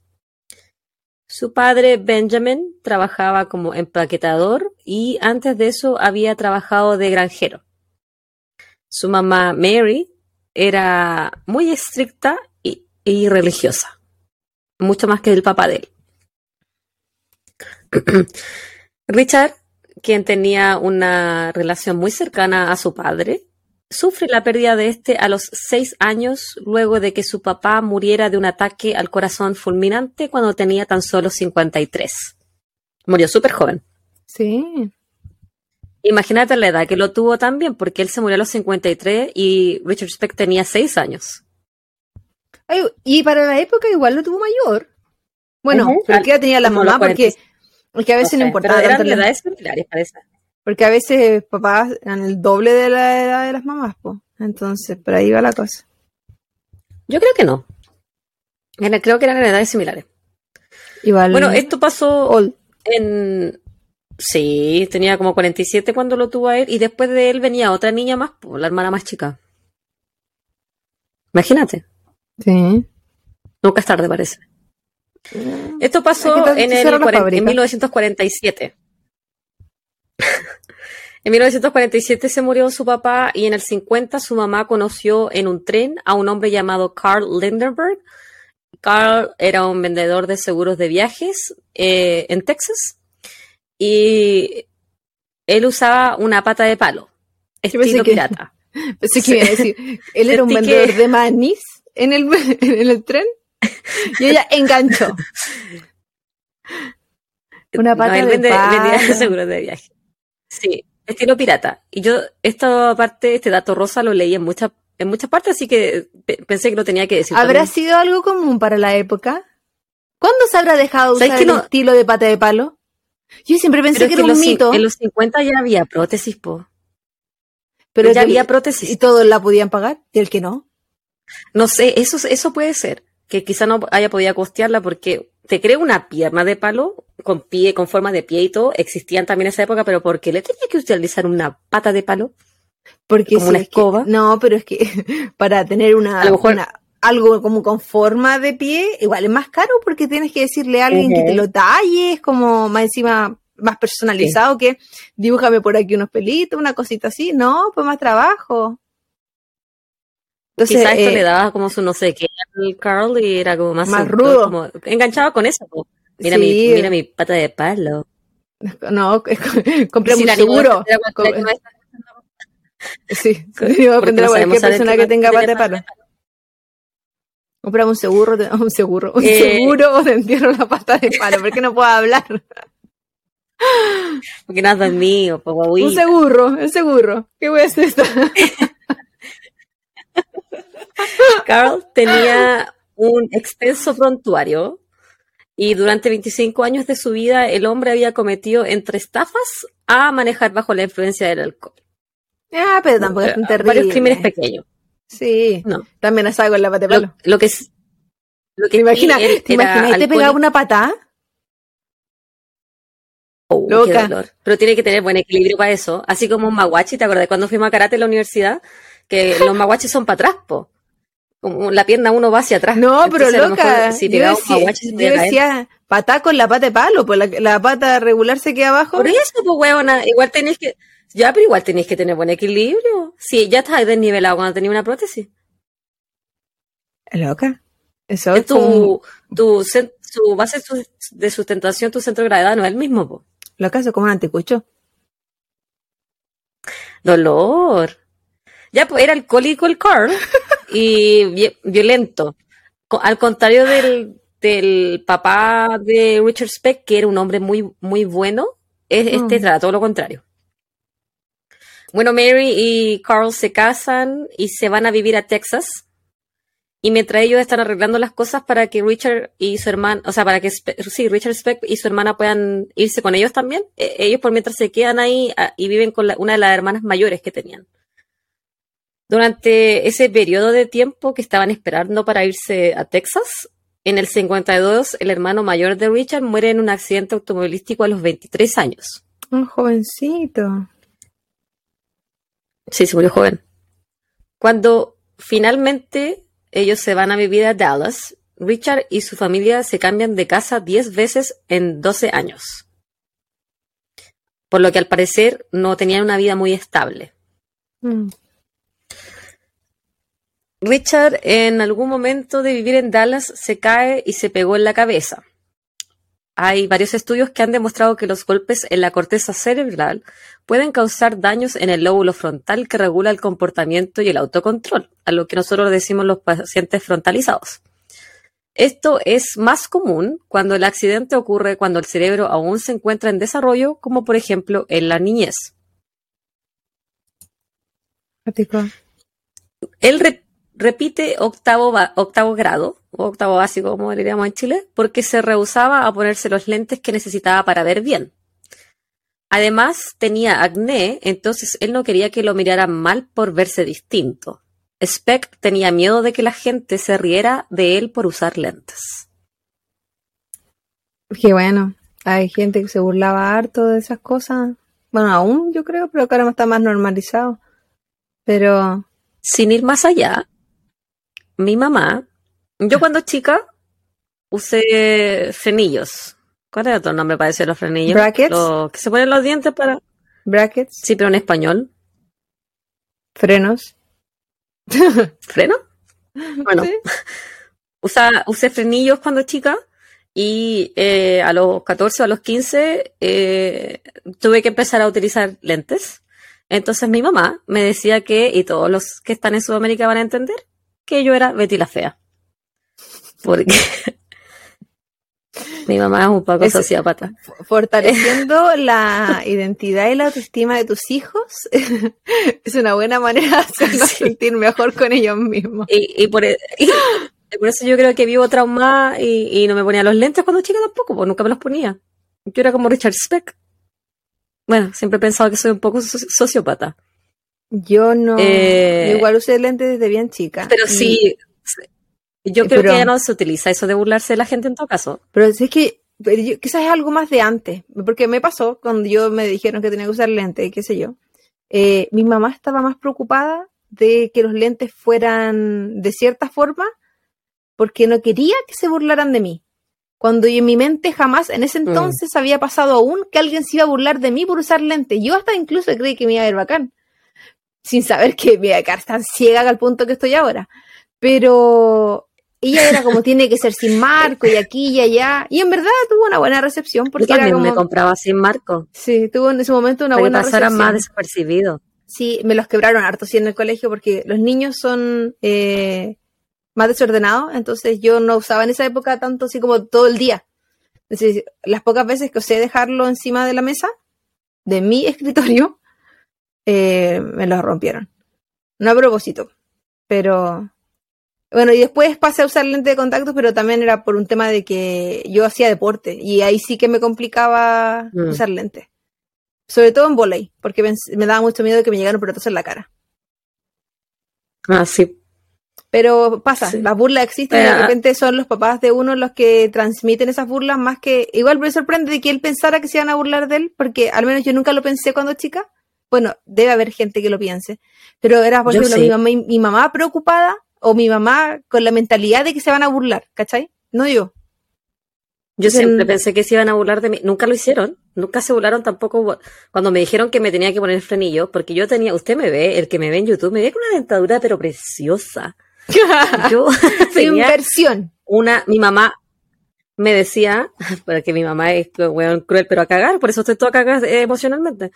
Su padre Benjamin trabajaba como empaquetador y antes de eso había trabajado de granjero. Su mamá Mary era muy estricta y, religiosa, mucho más que el papá de él. Richard, quien tenía una relación muy cercana a su padre, sufre la pérdida de este a los seis años luego de que su papá muriera de un ataque al corazón fulminante cuando tenía tan solo 53. Murió súper joven. Sí. Imagínate la edad que lo tuvo también, porque él se murió a los 53 y Richard Speck tenía seis años. Ay, y para la época igual lo tuvo mayor. Bueno, Ujú. pero que ya tenía la mamá porque, porque a veces No pero tanto edades similares, parece. Porque a veces papás eran el doble de la edad de las mamás, pues. Entonces, por ahí va la cosa. Yo creo que no. Era- creo que eran edades similares. Igual. Bueno, esto pasó old. en... Sí, tenía como 47 cuando lo tuvo a él y después de él venía otra niña más, po, la hermana más chica. Imagínate, Sí. nunca es tarde parece. Esto Aquí pasó en, el en 1947. en 1947 se murió su papá y en el 50 su mamá conoció en un tren a un hombre llamado Carl Lindenberg. Carl era un vendedor de seguros de viajes eh, en Texas y él usaba una pata de palo, estilo que- pirata. Pensé que iba a decir, él era un vendedor que- de manís en el, en el tren y ella enganchó. Una pata No, él de vende- vendía seguros de viaje. Sí, estilo pirata. Y yo, esta parte, este dato rosa lo leí en muchas, en muchas partes, así que pe- pensé que lo tenía que decir. ¿Habrá también. sido algo común para la época? ¿Cuándo se habrá dejado de ¿Sabes usar que el no? estilo de pata de palo? Yo siempre Pero pensé es que era un mito, en los 50 ya había prótesis, po. pero ya había y prótesis. todos la podían pagar y el que no. No sé, eso, eso puede ser. Que quizá no haya podido costearla porque te creo una pierna de palo con pie, con forma de pie y todo. Existían también en esa época, pero ¿por qué le tenía que utilizar una pata de palo? Porque Como si una es que- escoba. no, pero es que para tener una, A lo mejor- una- algo como con forma de pie, igual es más caro porque tienes que decirle a alguien que te lo talle, es como más encima más personalizado que dibújame por aquí unos pelitos, una cosita así. No, pues más trabajo. Entonces, Quizá esto eh, le daba como su no sé qué al Carl y era como más, Más rudo. como enganchado con eso. Mira, Sí. mi, mira mi pata de palo. no, Sí, un seguro. no Sí, iba a aprender a no cualquier persona que tenga pata de palo. Compramos un seguro, de- un seguro, un Eh. seguro o te entierro la pata de palo, porque no puedo hablar. Porque nada es mío, po, Un seguro, el seguro. ¿Qué voy a hacer esta? Carl tenía un extenso prontuario y durante 25 años de su vida el hombre había cometido entre estafas a manejar bajo la influencia del alcohol. Ah, pero tampoco es terrible. Varios crímenes pequeños. Sí, No. también asado con la pata de Lo, palo. lo que es. Lo que ¿Te imaginas, ¿te imaginas te pegaba una patada? Oh, qué Loca. dolor. Pero tiene que tener buen equilibrio para eso. Así como un maguachi, ¿te acuerdas cuando fuimos a karate en la universidad? Que los maguachis son para atrás, po. La pierna uno va hacia atrás. No, pero Entonces, lo loca. mejor, si yo decía, maguachi, se yo decía patada con la pata de palo, pues la, la pata regular se queda abajo. Por eso, pues, huevona, igual tenéis que. Ya, pero igual tenéis que tener buen equilibrio. Sí, ya estás desnivelado cuando tenías una prótesis. Loca. Eso Es tu, tu, base de sustentación, tu centro de gravedad no es el mismo, po. loca, eso es como un anticucho. Dolor. Ya, pues era alcohólico el Carl y vi- violento. Al contrario del, del papá de Richard Speck, que era un hombre muy, muy bueno, es- este Mm. trata todo lo contrario. Bueno, Mary y Carl se casan y se van a vivir a Texas. Y mientras ellos están arreglando las cosas para que Richard y su hermana, o sea, para que Spe- sí, Richard Speck y su hermana puedan irse con ellos también, eh, ellos por mientras se quedan ahí ah, y viven con la- una de las hermanas mayores que tenían. Durante ese periodo de tiempo que estaban esperando para irse a Texas, en el 52, el hermano mayor de Richard muere en un accidente automovilístico a los 23 años. Un jovencito. Sí, se murió joven. Cuando finalmente ellos se van a vivir a Dallas, Richard y su familia se cambian de casa 10 veces en 12 años. Por lo que al parecer no tenían una vida muy estable. Mm. Richard en algún momento de vivir en Dallas se cae y se pegó en la cabeza. Hay varios estudios que han demostrado que los golpes en la corteza cerebral pueden causar daños en el lóbulo frontal que regula el comportamiento y el autocontrol, a lo que nosotros decimos los pacientes frontalizados. Esto es más común cuando el accidente ocurre cuando el cerebro aún se encuentra en desarrollo, como por ejemplo en la niñez. Él repite octavo, octavo grado, o octavo básico, como diríamos en Chile, porque se rehusaba a ponerse los lentes que necesitaba para ver bien. Además, tenía acné, entonces él no quería que lo miraran mal por verse distinto. Speck tenía miedo de que la gente se riera de él por usar lentes. Qué bueno, hay gente que se burlaba harto de esas cosas. Bueno, aún yo creo, pero que ahora está más normalizado. Pero... Sin ir más allá, mi mamá, yo cuando chica usé frenillos. ¿Cuál era otro nombre para decir los frenillos? Brackets. Los que se ponen los dientes para. Brackets. Sí, pero en español. Frenos. ¿Freno? Bueno, usé frenillos cuando chica y eh, a los 14 o a los 15 eh, tuve que empezar a utilizar lentes. Entonces mi mamá me decía que, y todos los que están en Sudamérica van a entender, que yo era Betty la Fea. Porque mi mamá es un poco sociópata. Fortaleciendo la identidad y la autoestima de tus hijos es una buena manera de hacerlos sentir mejor con ellos mismos. Y, por, e, por, eso yo creo que vivo traumada y, y, no me ponía los lentes cuando chica tampoco, pues nunca me los ponía. Yo era como Richard Speck. Bueno, siempre he pensado que soy un poco sociópata. Yo no. Eh, igual usé lentes desde bien chica. Pero sí. Yo creo que ya no se utiliza eso de burlarse de la gente en todo caso. Pero es que quizás es algo más de antes. Porque me pasó cuando yo me dijeron que tenía que usar lentes, qué sé yo. Eh, mi mamá estaba más preocupada de que los lentes fueran de cierta forma porque no quería que se burlaran de mí. Cuando yo en mi mente jamás en ese mm. entonces había pasado aún que alguien se iba a burlar de mí por usar lentes. Yo hasta incluso creí que me iba a ver bacán sin saber que me voy a quedar tan ciega al punto que estoy ahora. Pero ella era como tiene que ser sin marco y aquí y allá. Y en verdad tuvo una buena recepción. Porque Yo también me compraba sin marco. Sí, tuvo en ese momento una buena recepción. más desapercibido. Sí, me los quebraron harto sí en el colegio porque los niños son eh, más desordenados, entonces yo no usaba en esa época tanto así como todo el día. las pocas veces que osé dejarlo encima de la mesa, de mi escritorio, eh, me los rompieron. No a propósito, pero bueno, y después pasé a usar lente de contacto, pero también era por un tema de que yo hacía deporte y ahí sí que me complicaba mm. usar lente. Sobre todo en volei, porque me, daba mucho miedo de que me llegaran pelotazos en la cara. Ah, sí. Pero pasa, las burlas existen y de repente son los papás de uno los que transmiten esas burlas más que... Igual me sorprende de que él pensara que se iban a burlar de él, porque al menos yo nunca lo pensé cuando chica, bueno, debe haber gente que lo piense, pero era por ejemplo mi, mamá, mi mamá preocupada o mi mamá con la mentalidad de que se van a burlar, ¿cachai? No yo. Yo siempre pensé que se iban a burlar de mí. Nunca lo hicieron. Nunca se burlaron tampoco cuando me dijeron que me tenía que poner frenillo, porque yo tenía, usted me ve, el que me ve en YouTube, me ve con una dentadura pero preciosa. yo tenía inversión. Una, mi mamá, me decía, porque mi mamá es cruel, pero a cagar, por eso estoy toda a cagar eh, emocionalmente.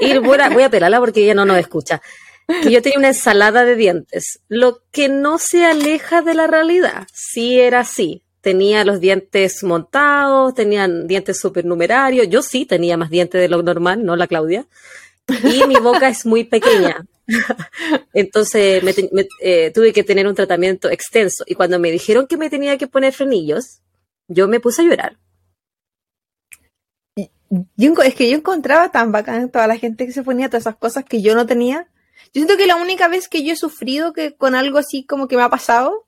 Y voy a, voy a pelarla porque ella no nos escucha. Que yo tenía una ensalada de dientes, lo que no se aleja de la realidad. Sí era así. Tenía los dientes montados, tenían dientes supernumerarios. Yo sí tenía más dientes de lo normal, no la Claudia. Y mi boca es muy pequeña. Entonces me, eh, tuve que tener un tratamiento extenso. Y cuando me dijeron que me tenía que poner frenillos, yo me puse a llorar. es que yo encontraba tan bacán toda la gente que se ponía todas esas cosas que yo no tenía. Yo siento que la única vez que yo he sufrido que con algo así como que me ha pasado,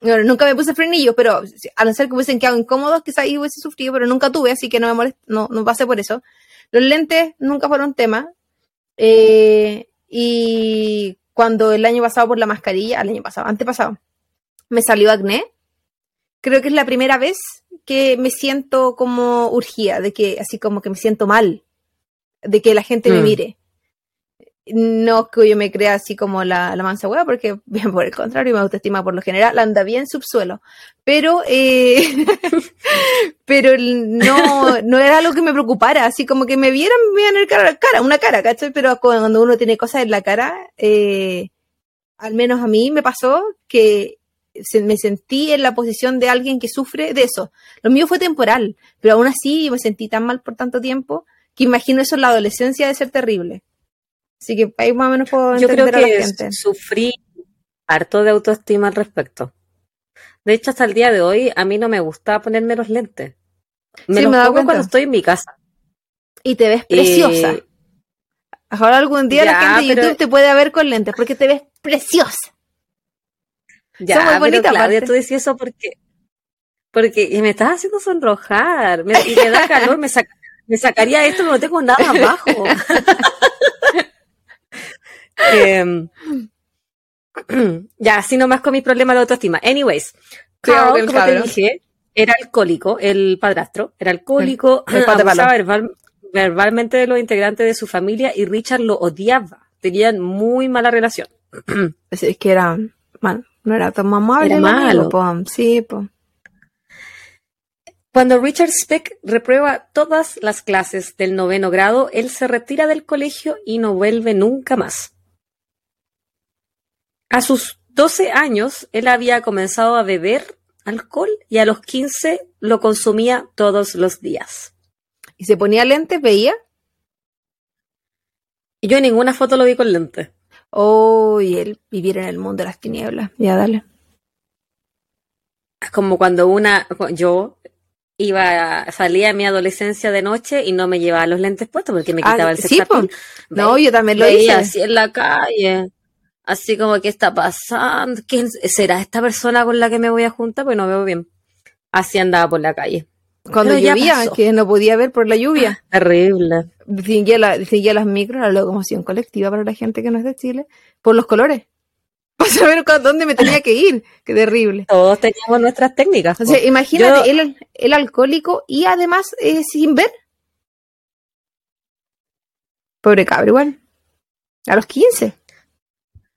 nunca me puse frenillos, pero a no ser que hubiesen quedado incómodos, quizás ahí hubiese sufrido, pero nunca tuve, así que no me no, no pasé por eso. Los lentes nunca fueron tema. Eh, y cuando el año pasado por la mascarilla, el año pasado, antepasado, me salió acné, creo que es la primera vez que me siento como urgida, de que así como que me siento mal, de que la gente me Mm. mire. No que yo me crea así como la, la mansa hueá, porque bien por el contrario, mi autoestima por lo general anda bien subsuelo. Pero, eh, pero no, no era algo que me preocupara, así como que me vieran, me iban a cara, cara, una cara, ¿cachai? Pero cuando uno tiene cosas en la cara, eh, al menos a mí me pasó que me sentí en la posición de alguien que sufre de eso. Lo mío fue temporal, pero aún así me sentí tan mal por tanto tiempo que imagino eso en la adolescencia de ser terrible. Así que ahí más o menos puedo Yo creo entender a la que gente. sufrí harto de autoestima al respecto. De hecho, hasta el día de hoy, a mí no me gusta ponerme los lentes. Me Sí, los me pongo cuando estoy en mi casa. Y te ves preciosa. Eh, Ahora algún día la gente de pero- YouTube te puede ver con lentes porque te ves preciosa. Ya, Son muy pero bonitas, Claudia, aparte. tú decías eso porque, porque me estás haciendo sonrojar. Me, y me da calor, me, sac- me sacaría esto, pero no tengo nada abajo. Em, ya, así nomás con mis problemas de autoestima. Anyways, Carl, como te dije, era alcohólico, el padrastro, era alcohólico, El- abusaba verbal- verbalmente de los integrantes de su familia y Richard lo odiaba. Tenían muy mala relación. Es que era, bueno, no era tan mamable. Era malo. po. Sí, pues. Cuando Richard Speck reprueba todas las clases del noveno grado, él se retira del colegio y no vuelve nunca más. A sus 12 años, él había comenzado a beber alcohol y a los 15 lo consumía todos los días. Y se ponía lentes, veía. Y yo en ninguna foto lo vi con lentes. Oh, y él vivir en el mundo de las tinieblas. Ya, dale. Es como cuando una, yo iba, salía en mi adolescencia de noche y no me llevaba los lentes puestos porque me Ah, quitaba el sí, sex appeal. po. No, yo también lo hice. así en la calle, así como, ¿qué está pasando? ¿Quién será esta persona con la que me voy a juntar? Pues no veo bien. Así andaba por la calle. Cuando Pero llovía, que no podía ver por la lluvia. Terrible. Distinguía, la, distinguía las micros, la locomoción colectiva para la gente que no es de Chile, por los colores. Para saber dónde me tenía que ir. Qué terrible. Todos teníamos nuestras técnicas. O po. sea, imagínate, Yo- el, el alcohólico y además eh, sin ver. Pobre cabro, igual. A los 15.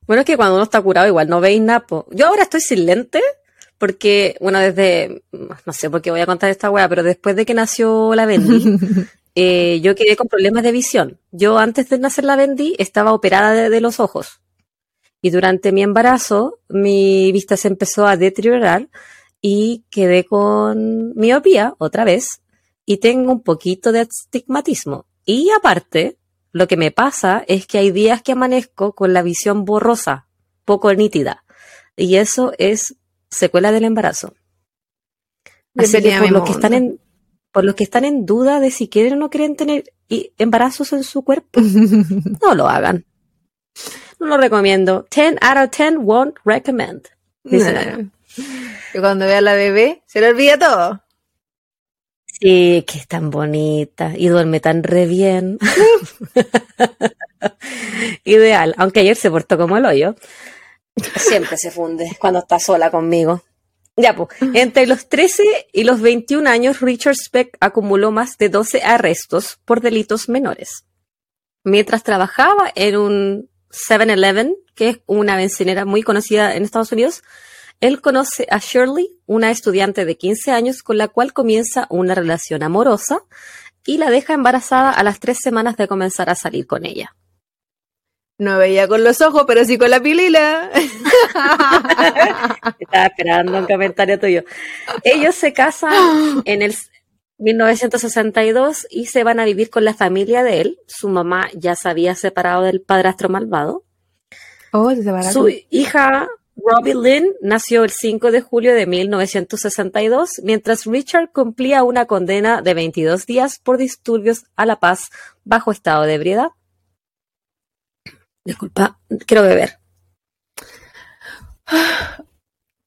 Bueno, es que cuando uno está curado igual no veis nada. Yo ahora estoy sin lente porque, bueno, desde, no sé por qué voy a contar esta wea, pero después de que nació la Bendy, eh, yo quedé con problemas de visión. Yo antes de nacer la Bendy estaba operada de, de los ojos. Y durante mi embarazo mi vista se empezó a deteriorar y quedé con miopía otra vez y tengo un poquito de astigmatismo. Y aparte, lo que me pasa es que hay días que amanezco con la visión borrosa, poco nítida. Y eso es secuela del embarazo. Así que por los que están en por los que están en duda de si quieren o no quieren tener embarazos en su cuerpo, no lo hagan. No lo recomiendo. 10 out of 10 won't recommend. Dicen acá. Que cuando ve a la bebé, se le olvida todo. Sí, que es tan bonita y duerme tan re bien. Ideal, aunque ayer se portó como el hoyo. Siempre se funde cuando está sola conmigo. Ya, pues, entre los 13 y los 21 años, Richard Speck acumuló más de 12 arrestos por delitos menores. Mientras trabajaba en un 7-Eleven, que es una bencinera muy conocida en Estados Unidos, él conoce a Shirley, una estudiante de 15 años con la cual comienza una relación amorosa y la deja embarazada a las tres semanas de comenzar a salir con ella. No veía con los ojos, pero sí con la pilila. Estaba esperando un comentario tuyo. Ellos se casan en el 1962 y se van a vivir con la familia de él. Su mamá ya se había separado del padrastro malvado. Oh, se separaron. Su hija Robbie Lynn nació el 5 de julio de 1962, mientras Richard cumplía una condena de 22 días por disturbios a la paz bajo estado de ebriedad. Disculpa, quiero beber.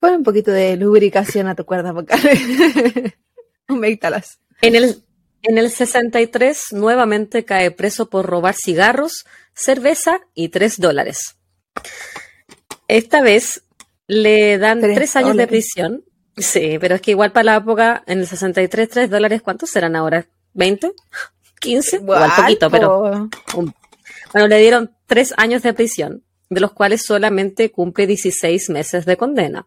Pon un poquito de lubricación a tu cuerda vocal. Humectalas. En el, en el 63 nuevamente cae preso por robar cigarros, cerveza y 3 dólares. Esta vez le dan Tres 3 años de prisión Sí, pero es que igual para la época, en el 63, 3 dólares, ¿cuántos serán ahora? ¿20? ¿15? Igual, poquito, pero... Bueno, le dieron tres años de prisión, de los cuales solamente cumple 16 meses de condena.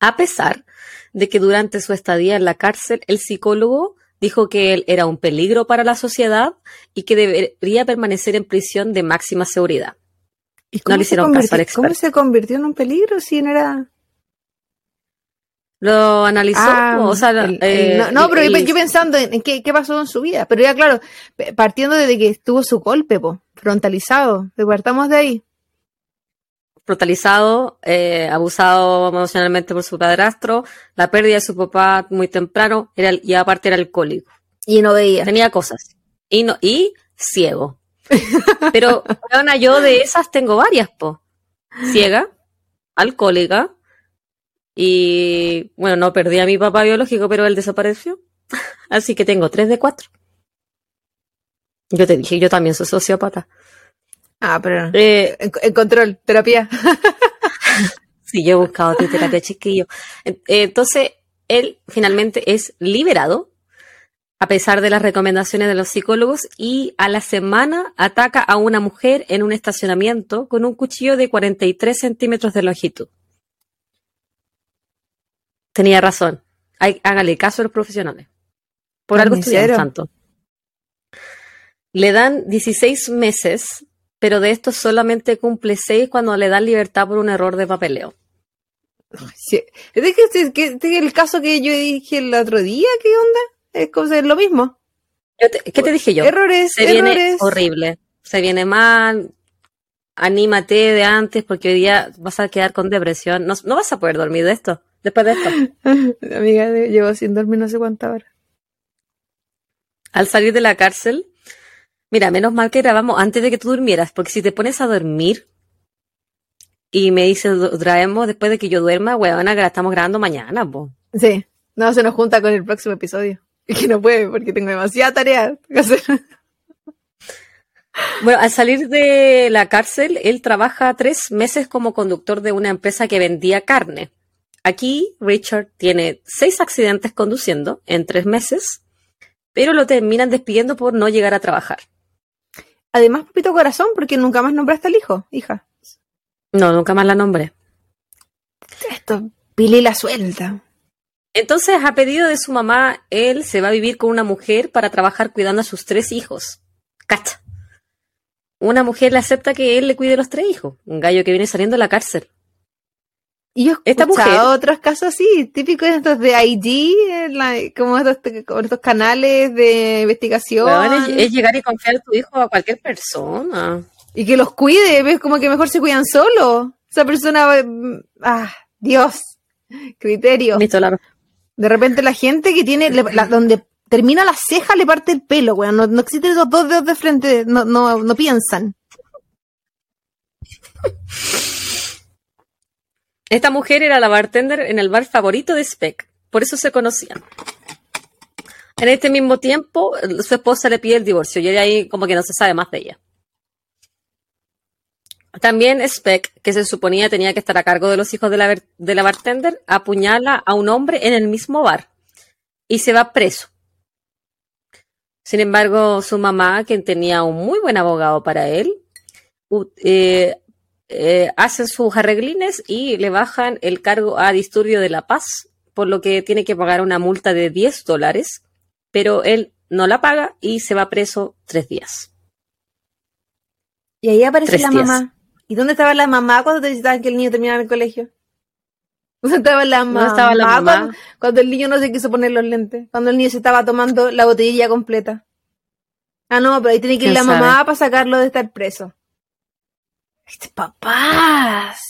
A pesar de que durante su estadía en la cárcel, el psicólogo dijo que él era un peligro para la sociedad y que debería permanecer en prisión de máxima seguridad. ¿Y cómo, se, ¿cómo se convirtió en un peligro si no era lo analizó, ah, o sea, eh, no, pero yo, pensando en, qué, pasó en su vida, pero ya claro, partiendo desde que estuvo su golpe, frontalizado, partamos de ahí. Frontalizado, eh, abusado emocionalmente por su padrastro, la pérdida de su papá muy temprano, era, y aparte era alcohólico. Y no veía. Tenía cosas. Y no, y ciego. pero, bueno, yo de esas tengo varias, po. Ciega, alcohólica, y bueno, no perdí a mi papá biológico, pero él desapareció. Así que tengo tres de cuatro. Yo te dije, yo también soy sociópata. Ah, pero eh, en, control, terapia. sí, yo he buscado terapia chiquillo. Entonces, él finalmente es liberado, a pesar de las recomendaciones de los psicólogos, y a la semana ataca a una mujer en un estacionamiento con un cuchillo de 43 centímetros de longitud. Tenía razón. Hay, hágale caso a los profesionales. Por algo estudian tanto. Le dan 16 meses, pero de estos solamente cumple 6 cuando le dan libertad por un error de papeleo. Sí. ¿Es que, el caso que yo dije el otro día? ¿Qué onda? Es, como, lo mismo. ¿Qué te dije yo? Errores, Se viene horrible. Se viene mal. Anímate de antes porque hoy día vas a quedar con depresión. No, no vas a poder dormir de esto después de esto. Amiga, llevo sin dormir no sé cuántas horas. Al salir de la cárcel, mira, menos mal que grabamos antes de que tú durmieras, porque si te pones a dormir y me dices, traemos después de que yo duerma, weona, que la estamos grabando mañana, po. Sí, no, se nos junta con el próximo episodio. Y que no puede, porque tengo demasiada tarea que hacer. Bueno, al salir de la cárcel, él trabaja tres meses como conductor de una empresa que vendía carne. Aquí Richard tiene seis accidentes conduciendo en tres meses, pero lo terminan despidiendo por no llegar a trabajar. Además, Papito Corazón, porque nunca más nombraste al hijo, hija. No, nunca más la nombré. Esto, Pili la suelta. Entonces, a pedido de su mamá, él se va a vivir con una mujer para trabajar cuidando a sus tres hijos. Cacha. Una mujer le acepta que él le cuide a los tres hijos. Un gallo que viene saliendo de la cárcel. Y yo he escuchado otros casos así, típicos estos de ID, como, estos, canales de investigación. es, llegar y confiar a tu hijo a cualquier persona. Y que los cuide, ves como que mejor se cuidan solo. Esa persona, mm, ah, Dios, criterio. De repente la gente que tiene, donde termina la ceja le parte el pelo, weón. No, no existen esos dos dedos de frente, no, no, no piensan. Esta mujer era la bartender en el bar favorito de Speck, por eso se conocían. En este mismo tiempo, su esposa le pide el divorcio y ahí como que no se sabe más de ella. También Speck, que se suponía tenía que estar a cargo de los hijos de la, de la bartender, apuñala a un hombre en el mismo bar y se va preso. Sin embargo, su mamá, quien tenía un muy buen abogado para él, eh, eh, hacen sus arreglines y le bajan el cargo a disturbio de la paz, por lo que tiene que pagar una multa de 10 dólares, pero él no la paga y se va preso tres días. Y ahí aparece la mamá. ¿Y dónde estaba la mamá cuando te que el niño terminara el colegio? ¿Dónde estaba la mamá? estaba la mamá? Cuando, el niño no se quiso poner los lentes. Cuando el niño se estaba tomando la botella completa. Ah, no, pero ahí tiene que ir la mamá para sacarlo de estar preso. Este papás.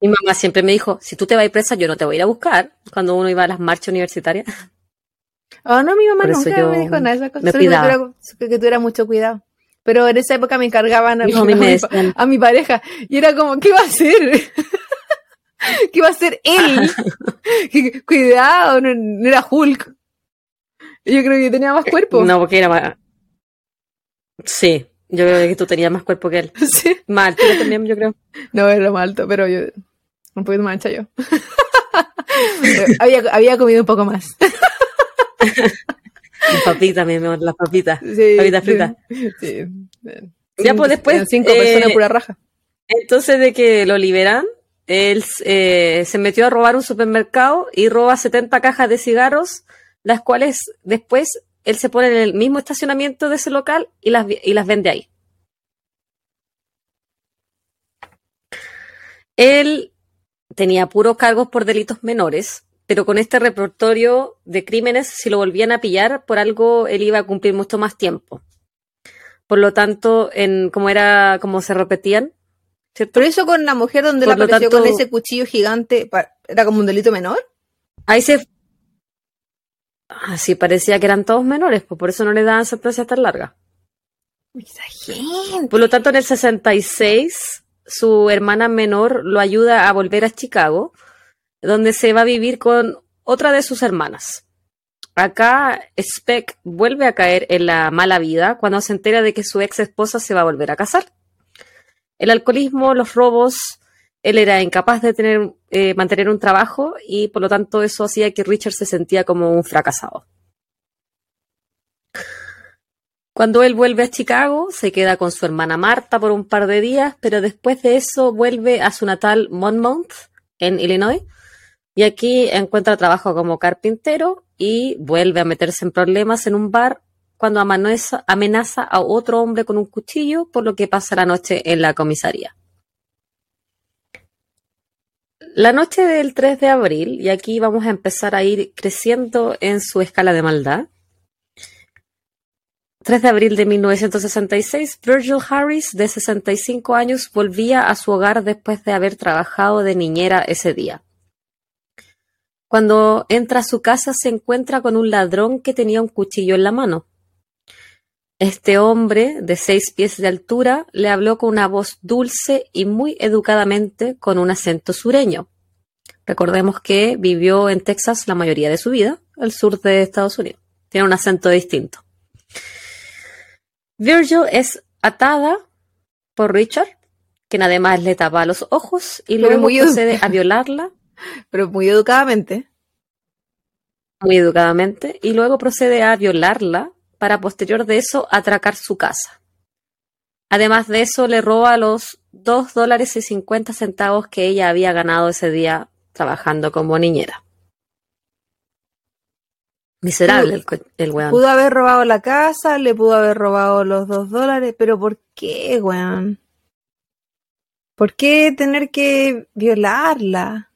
Mi mamá siempre me dijo, si tú te vas a ir presa, yo no te voy a ir a buscar cuando uno iba a las marchas universitarias. Oh, no, mi mamá nunca me dijo nada de esas cosas. que, tuviera mucho cuidado. Pero en esa época me encargaban a, mi, pareja. Y era como, ¿qué va a hacer? ¿Qué va a hacer él? Cuidado, no, era Hulk. Yo creo que tenía más cuerpo. No, porque era más... Sí, yo creo que tú tenías más cuerpo que él. Sí. Más alto también, yo creo. No, era más alto, pero yo un poquito más ancha yo. había, había comido un poco más. Las papitas, mi amor, las papitas. Sí, papitas fritas. Sí. Ya, pues después. Cinco personas eh, pura raja. Entonces, de que lo liberan, él eh, se metió a robar un supermercado y roba 70 cajas de cigarros, las cuales después él se pone en el mismo estacionamiento de ese local y las, y las vende ahí. Él tenía puros cargos por delitos menores, pero con este repertorio de crímenes, si lo volvían a pillar por algo, él iba a cumplir mucho más tiempo. Por lo tanto, en como era, como se repetían. ¿cierto? Pero eso con la mujer donde la apareció con ese cuchillo gigante, ¿era como un delito menor? Ahí se. Así parecía que eran todos menores, pues por eso no le daban sentencia tan larga. Por lo tanto, en el 66, su hermana menor lo ayuda a volver a Chicago donde se va a vivir con otra de sus hermanas. Acá Speck vuelve a caer en la mala vida cuando se entera de que su ex esposa se va a volver a casar. El alcoholismo, los robos, él era incapaz de tener, eh, mantener un trabajo y por lo tanto eso hacía que Richard se sentía como un fracasado. Cuando él vuelve a Chicago, se queda con su hermana Marta por un par de días, pero después de eso vuelve a su natal Monmouth, en Illinois, y aquí encuentra trabajo como carpintero y vuelve a meterse en problemas en un bar cuando amenaza a otro hombre con un cuchillo, por lo que pasa la noche en la comisaría. La noche del 3 de abril, y aquí vamos a empezar a ir creciendo en su escala de maldad. 3 de abril de 1966, Virgil Harris, de 65 años, volvía a su hogar después de haber trabajado de niñera ese día. Cuando entra a su casa se encuentra con un ladrón que tenía un cuchillo en la mano. Este hombre, de seis pies de altura, le habló con una voz dulce y muy educadamente con un acento sureño. Recordemos que vivió en Texas la mayoría de su vida, al sur de Estados Unidos. Tiene un acento distinto. Virgil es atada por Richard, quien además le tapa los ojos y luego procede a violarla pero muy educadamente. Muy educadamente. Y luego procede a violarla para posterior de eso atracar su casa. Además de eso, le roba los dos dólares y 50 centavos que ella había ganado ese día trabajando como niñera. Miserable el, el weón. Pudo haber robado la casa, le pudo haber robado los dos dólares, pero ¿por qué, weón? ¿Por qué tener que violarla?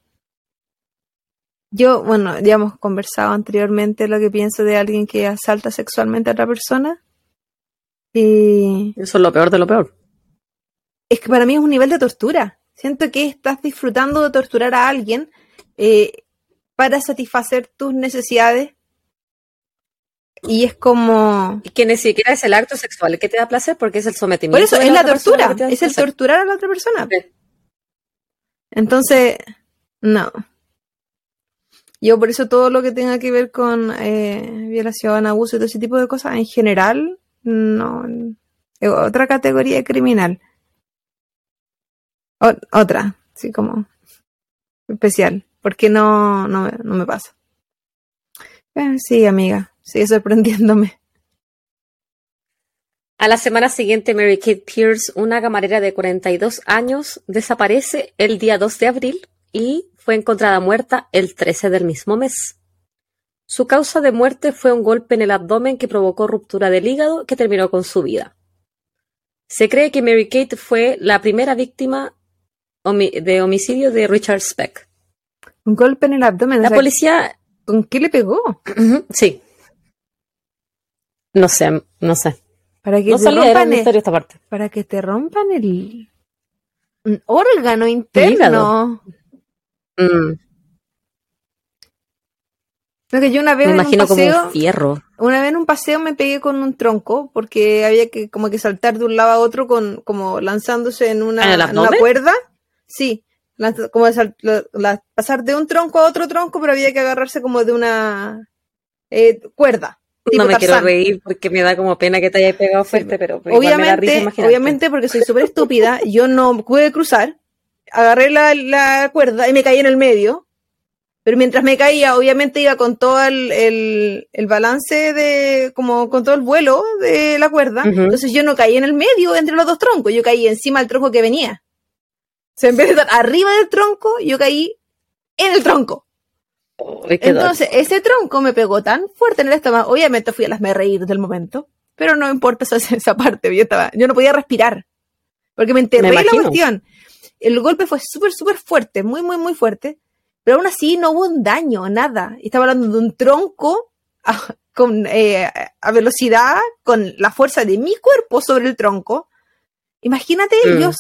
Yo, bueno, ya hemos conversado anteriormente lo que pienso de alguien que asalta sexualmente a otra persona. Y... Eso es lo peor de lo peor. Es que para mí es un nivel de tortura. Siento que estás disfrutando de torturar a alguien eh, para satisfacer tus necesidades. Y es como... Y que ni siquiera es el acto sexual que te da placer porque es el sometimiento. Por eso es la, tortura. Es el torturar a la otra persona. Entonces, no. Yo por eso todo lo que tenga que ver con eh, violación, abuso y todo ese tipo de cosas, en general, no. Es otra categoría criminal. otra, sí, como especial, porque no, no, no me pasa. Eh, sí, amiga, sigue sorprendiéndome. A la semana siguiente, Mary Kate Pierce, una camarera de 42 años, desaparece el día 2 de abril y fue encontrada muerta el 13 del mismo mes. Su causa de muerte fue un golpe en el abdomen que provocó ruptura del hígado que terminó con su vida. Se cree que Mary Kate fue la primera víctima de homicidio de Richard Speck. Un golpe en el abdomen. La policía. ¿Con qué le pegó? Sí. No sé, no sé. Para que no te rompan el, esta parte. Para que te rompan el órgano interno. Mm. que yo una vez me imagino un paseo, como un fierro. Una vez en un paseo me pegué con un tronco porque había que como que saltar de un lado a otro con como lanzándose en una, cuerda. Sí, como pasar de un tronco a otro tronco, pero había que agarrarse como de una eh, cuerda. No me quiero reír porque me da como pena que te hayas pegado fuerte, pero obviamente, obviamente porque soy súper estúpida, yo no pude cruzar agarré la, la, cuerda y me caí en el medio. pero mientras me caía, obviamente iba con todo el, el, balance de, como con todo el vuelo de la cuerda. Entonces yo no caí en el medio entre los dos troncos, yo caí encima del tronco que venía. O sea, en vez de estar arriba del tronco, yo caí en el tronco. Entonces, ese tronco me pegó tan fuerte en el estómago. Obviamente fui a las me reír del momento, pero no importa esa, esa parte. Yo, estaba, yo no podía respirar porque me enterré la cuestión. El golpe fue súper, súper fuerte, muy, muy, muy fuerte. Pero aún así no hubo un daño, nada. Estaba hablando de un tronco a, con, eh, a velocidad, con la fuerza de mi cuerpo sobre el tronco. Imagínate, mm. Dios,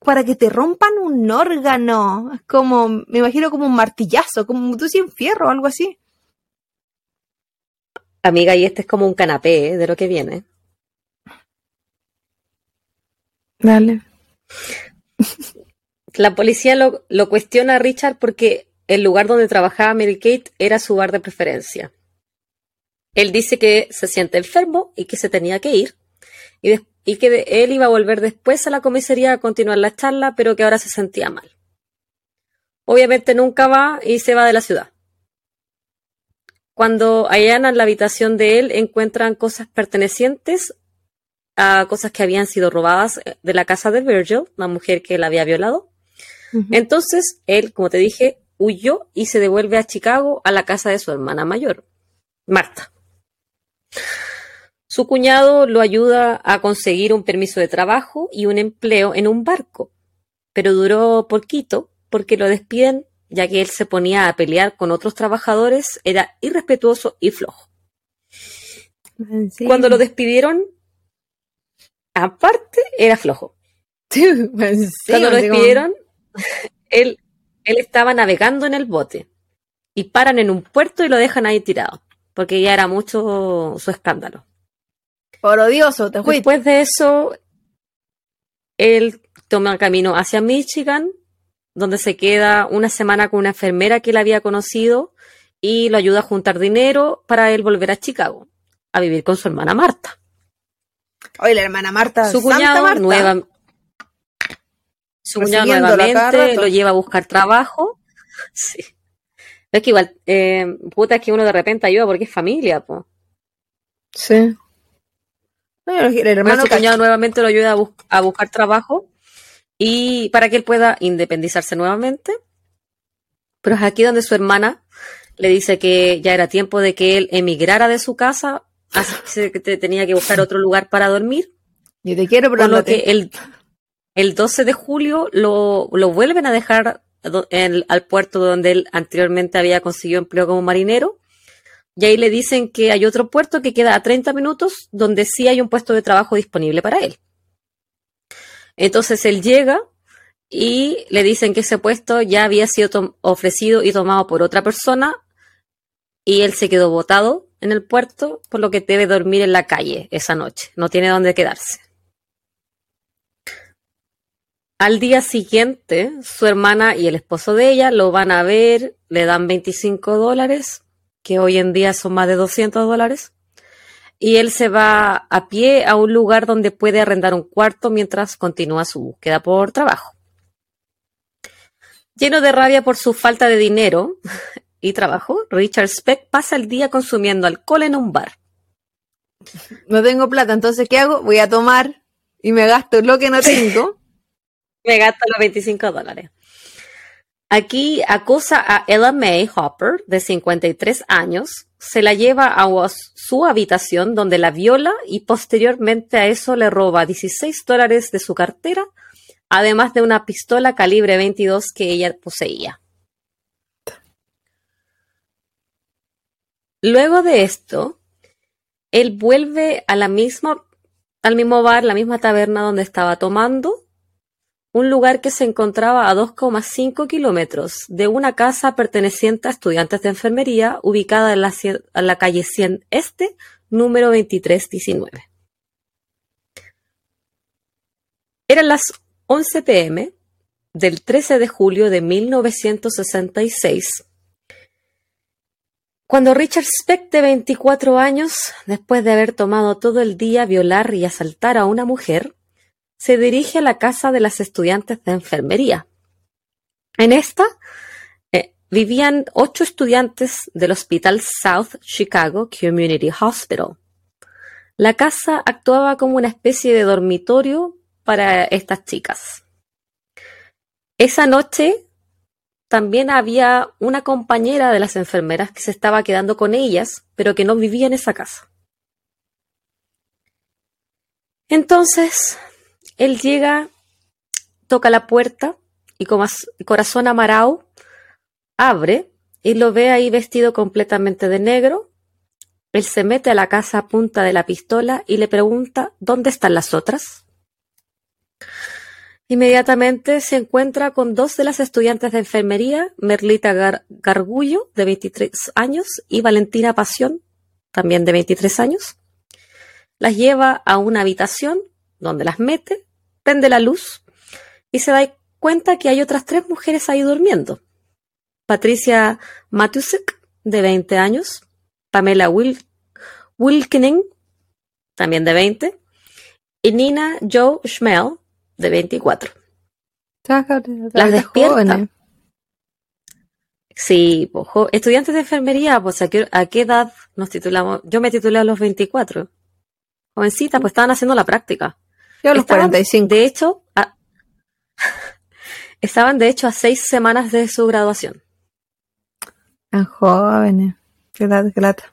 para que te rompan un órgano. Como, me imagino como un martillazo, como tú sin fierro o algo así. Amiga, y este es como un canapé ¿eh? de lo que viene. Dale. La policía lo, cuestiona a Richard porque el lugar donde trabajaba Mary Kate era su bar de preferencia. Él dice que se siente enfermo y que se tenía que ir. Y que él iba a volver después a la comisaría a continuar la charla, pero que ahora se sentía mal. Obviamente nunca va y se va de la ciudad. Cuando allanan la habitación de él, encuentran cosas pertenecientes a cosas que habían sido robadas de la casa de Virgil, la mujer que él había violado. Entonces, él, como te dije, huyó y se devuelve a Chicago a la casa de su hermana mayor, Marta. Su cuñado lo ayuda a conseguir un permiso de trabajo y un empleo en un barco, pero duró poquito porque lo despiden ya que él se ponía a pelear con otros trabajadores, era irrespetuoso y flojo. Cuando lo despidieron, aparte, era flojo. Cuando lo despidieron, él, él estaba navegando en el bote y paran en un puerto y lo dejan ahí tirado, porque ya era mucho su escándalo. Por odioso, te fuiste. Después de eso, él toma el camino hacia Michigan, donde se queda una semana con una enfermera que él había conocido y lo ayuda a juntar dinero para él volver a Chicago, a vivir con su hermana Marta. Oye, la hermana Marta, su cuñado, nueva, su cuñado nuevamente lo lleva a buscar trabajo. Sí. Es que igual, eh, puta, es que uno de repente ayuda porque es familia, po. Sí. El hermano cuñado nuevamente lo ayuda a, buscar trabajo y para que él pueda independizarse nuevamente. Pero es aquí donde su hermana le dice que ya era tiempo de que él emigrara de su casa, así que tenía que buscar otro lugar para dormir. Yo te quiero, pero lo que el, el 12 de julio lo, lo vuelven a dejar al puerto donde él anteriormente había conseguido empleo como marinero y ahí le dicen que hay otro puerto que queda a 30 minutos donde sí hay un puesto de trabajo disponible para él. Entonces él llega y le dicen que ese puesto ya había sido ofrecido y tomado por otra persona y él se quedó botado en el puerto, por lo que debe dormir en la calle esa noche, no tiene dónde quedarse. Al día siguiente, su hermana y el esposo de ella lo van a ver, le dan 25 dólares que hoy en día son más de 200 dólares, y él se va a pie a un lugar donde puede arrendar un cuarto mientras continúa su búsqueda por trabajo. Lleno de rabia por su falta de dinero y trabajo, Richard Speck pasa el día consumiendo alcohol en un bar. No tengo plata, entonces ¿qué hago? Voy a tomar y me gasto lo que no tengo. me gasto los 25 dólares. Aquí acosa a Ella May Hopper, de 53 años, se la lleva a su habitación donde la viola y posteriormente a eso le roba 16 dólares de su cartera, además de una pistola calibre 22 que ella poseía. Luego de esto, él vuelve a la misma, al mismo bar, la misma taberna donde estaba tomando, un lugar que se encontraba a 2,5 kilómetros de una casa perteneciente a estudiantes de enfermería ubicada en la, calle 100 Este, número 2319. Eran las 11 pm del 13 de julio de 1966 cuando Richard Speck, de 24 años, después de haber tomado todo el día violar y asaltar a una mujer, se dirige a la casa de las estudiantes de enfermería. En esta, eh, vivían ocho estudiantes del Hospital South Chicago Community Hospital. La casa actuaba como una especie de dormitorio para estas chicas. Esa noche también había una compañera de las enfermeras que se estaba quedando con ellas, pero que no vivía en esa casa. Entonces, él llega, toca la puerta y corazón amarao abre y lo ve ahí vestido completamente de negro. Él se mete a la casa a punta de la pistola y le pregunta ¿dónde están las otras? Inmediatamente se encuentra con dos de las estudiantes de enfermería, Merlita Gargullo, de 23 años, y Valentina Pasión, también de 23 años. Las lleva a una habitación donde las mete, prende la luz y se da cuenta que hay otras tres mujeres ahí durmiendo. Patricia Matusek, de 20 años, Pamela Wil también de 20, y Nina Joe Schmel, de 24. Las despierta. Sí, estudiantes de enfermería, pues ¿a qué, edad nos titulamos? Yo me titulé a los 24. Jovencita, pues estaban haciendo la práctica. Yo a los 45. De hecho, estaban de hecho a seis semanas de su graduación. Tan jóvenes. Qué lata.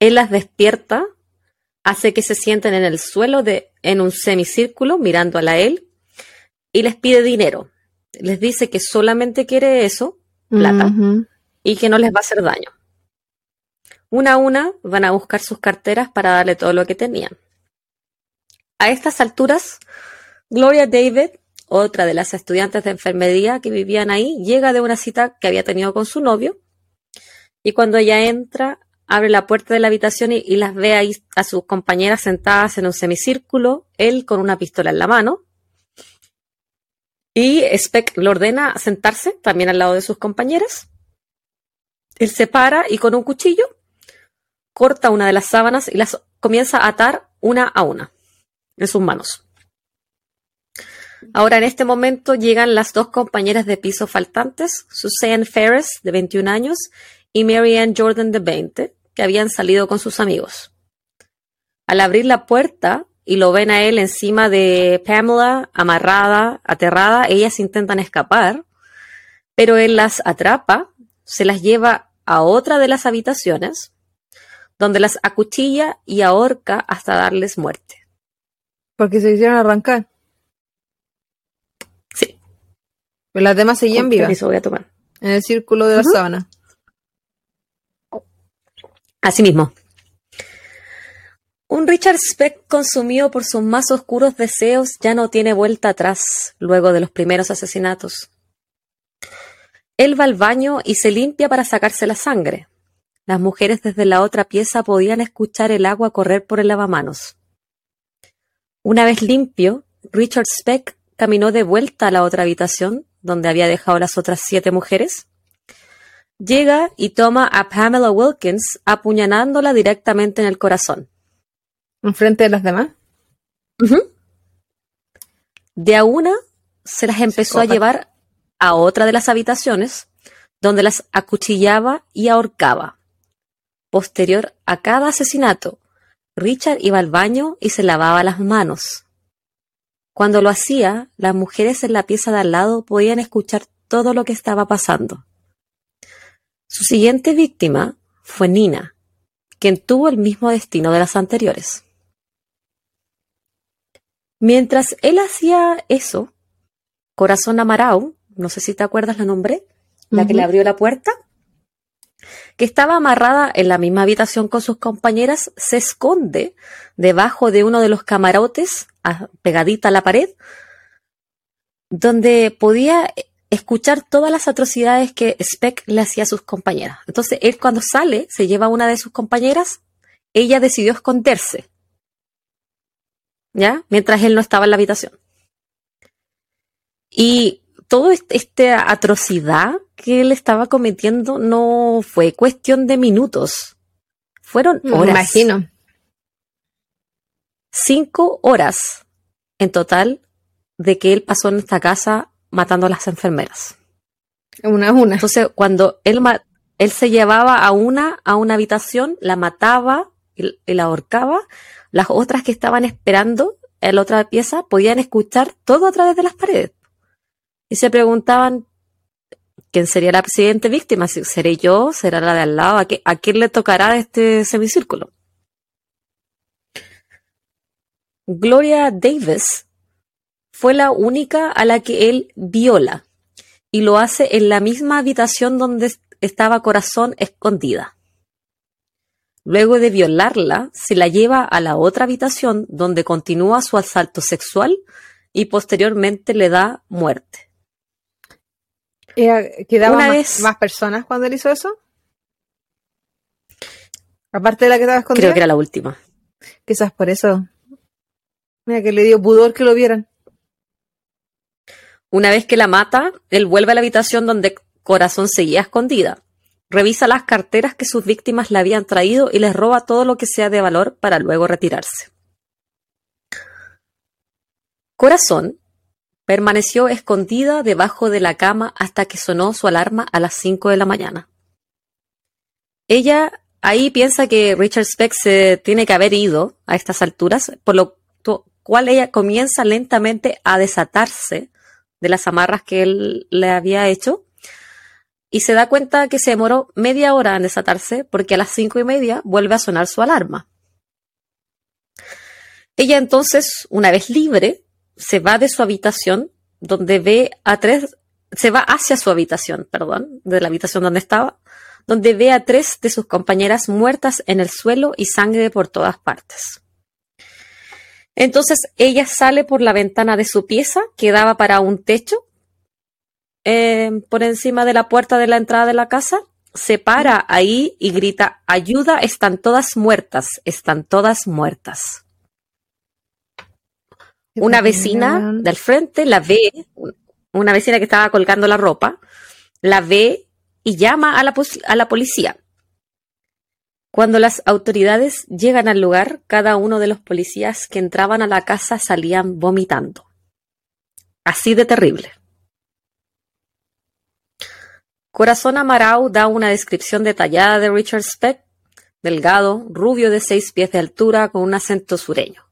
Él las despierta hace que se sienten en el suelo de, en un semicírculo mirando a la él y les pide dinero. Les dice que solamente quiere eso, plata, y que no les va a hacer daño. Una a una van a buscar sus carteras para darle todo lo que tenían. A estas alturas, Gloria David, otra de las estudiantes de enfermería que vivían ahí, llega de una cita que había tenido con su novio y cuando ella entra abre la puerta de la habitación y, las ve ahí a sus compañeras sentadas en un semicírculo, él con una pistola en la mano. Y Speck le ordena sentarse también al lado de sus compañeras. Él se para y con un cuchillo corta una de las sábanas y las comienza a atar una a una en sus manos. Ahora en este momento llegan las dos compañeras de piso faltantes, Suzanne Ferris, de 21 años, y Marianne Jordan, de 20, que habían salido con sus amigos. Al abrir la puerta y lo ven a él encima de Pamela, amarrada, aterrada, ellas intentan escapar, pero él las atrapa, se las lleva a otra de las habitaciones, donde las acuchilla y ahorca hasta darles muerte. Porque se hicieron arrancar. Sí. Pero las demás seguían vivas. voy a tomar. En el círculo de la sábana. Asimismo, un Richard Speck consumido por sus más oscuros deseos ya no tiene vuelta atrás luego de los primeros asesinatos. Él va al baño y se limpia para sacarse la sangre. Las mujeres desde la otra pieza podían escuchar el agua correr por el lavamanos. Una vez limpio, Richard Speck caminó de vuelta a la otra habitación, donde había dejado las otras siete mujeres, Llega y toma a Pamela Wilkins apuñalándola directamente en el corazón. ¿Enfrente de las demás? De a una se las empezó a llevar a otra de las habitaciones, donde las acuchillaba y ahorcaba. Posterior a cada asesinato, Richard iba al baño y se lavaba las manos. Cuando lo hacía, las mujeres en la pieza de al lado podían escuchar todo lo que estaba pasando. Su siguiente víctima fue Nina, quien tuvo el mismo destino de las anteriores. Mientras él hacía eso, Corazón Amarau, no sé si te acuerdas la nombre, la que le abrió la puerta, que estaba amarrada en la misma habitación con sus compañeras, se esconde debajo de uno de los camarotes, pegadita a la pared, donde podía escuchar todas las atrocidades que Speck le hacía a sus compañeras. Entonces, él cuando sale, se lleva a una de sus compañeras, ella decidió esconderse. ¿Ya? Mientras él no estaba en la habitación. Y toda esta atrocidad que él estaba cometiendo no fue cuestión de minutos. Fueron horas. Me imagino. Cinco horas en total de que él pasó en esta casa matando a las enfermeras. Una a una. Entonces, cuando él, él se llevaba a una a una habitación, la mataba y, la ahorcaba, las otras que estaban esperando en la otra pieza podían escuchar todo a través de las paredes. Y se preguntaban quién sería la siguiente víctima, si seré yo, será la de al lado, a, a quién le tocará este semicírculo. Gloria Davis fue la única a la que él viola y lo hace en la misma habitación donde estaba Corazón escondida. Luego de violarla, se la lleva a la otra habitación donde continúa su asalto sexual y posteriormente le da muerte. ¿Quedaban más, vez, más personas cuando él hizo eso? Aparte de la que estaba escondida. Creo que era la última. Quizás por eso Mira que le dio pudor que lo vieran. Una vez que la mata, él vuelve a la habitación donde Corazón seguía escondida. Revisa las carteras que sus víctimas le habían traído y les roba todo lo que sea de valor para luego retirarse. Corazón permaneció escondida debajo de la cama hasta que sonó su alarma a las 5 de la mañana. Ella ahí piensa que Richard Speck se tiene que haber ido a estas alturas, por lo cual ella comienza lentamente a desatarse de las amarras que él le había hecho y se da cuenta que se demoró media hora en desatarse porque a las cinco y media vuelve a sonar su alarma. Ella entonces, una vez libre, se va de su habitación donde ve a tres, se va hacia su habitación, perdón, de la habitación donde estaba, donde ve a tres de sus compañeras muertas en el suelo y sangre por todas partes. Entonces ella sale por la ventana de su pieza, que daba para un techo, eh, por encima de la puerta de la entrada de la casa, se para ahí y grita, ayuda, están todas muertas, están todas muertas. Una vecina del frente la ve, una vecina que estaba colgando la ropa, la ve y llama a la, a la policía. Cuando las autoridades llegan al lugar, cada uno de los policías que entraban a la casa salían vomitando. Así de terrible. Corazón Amarau da una descripción detallada de Richard Speck, delgado, rubio de seis pies de altura, con un acento sureño.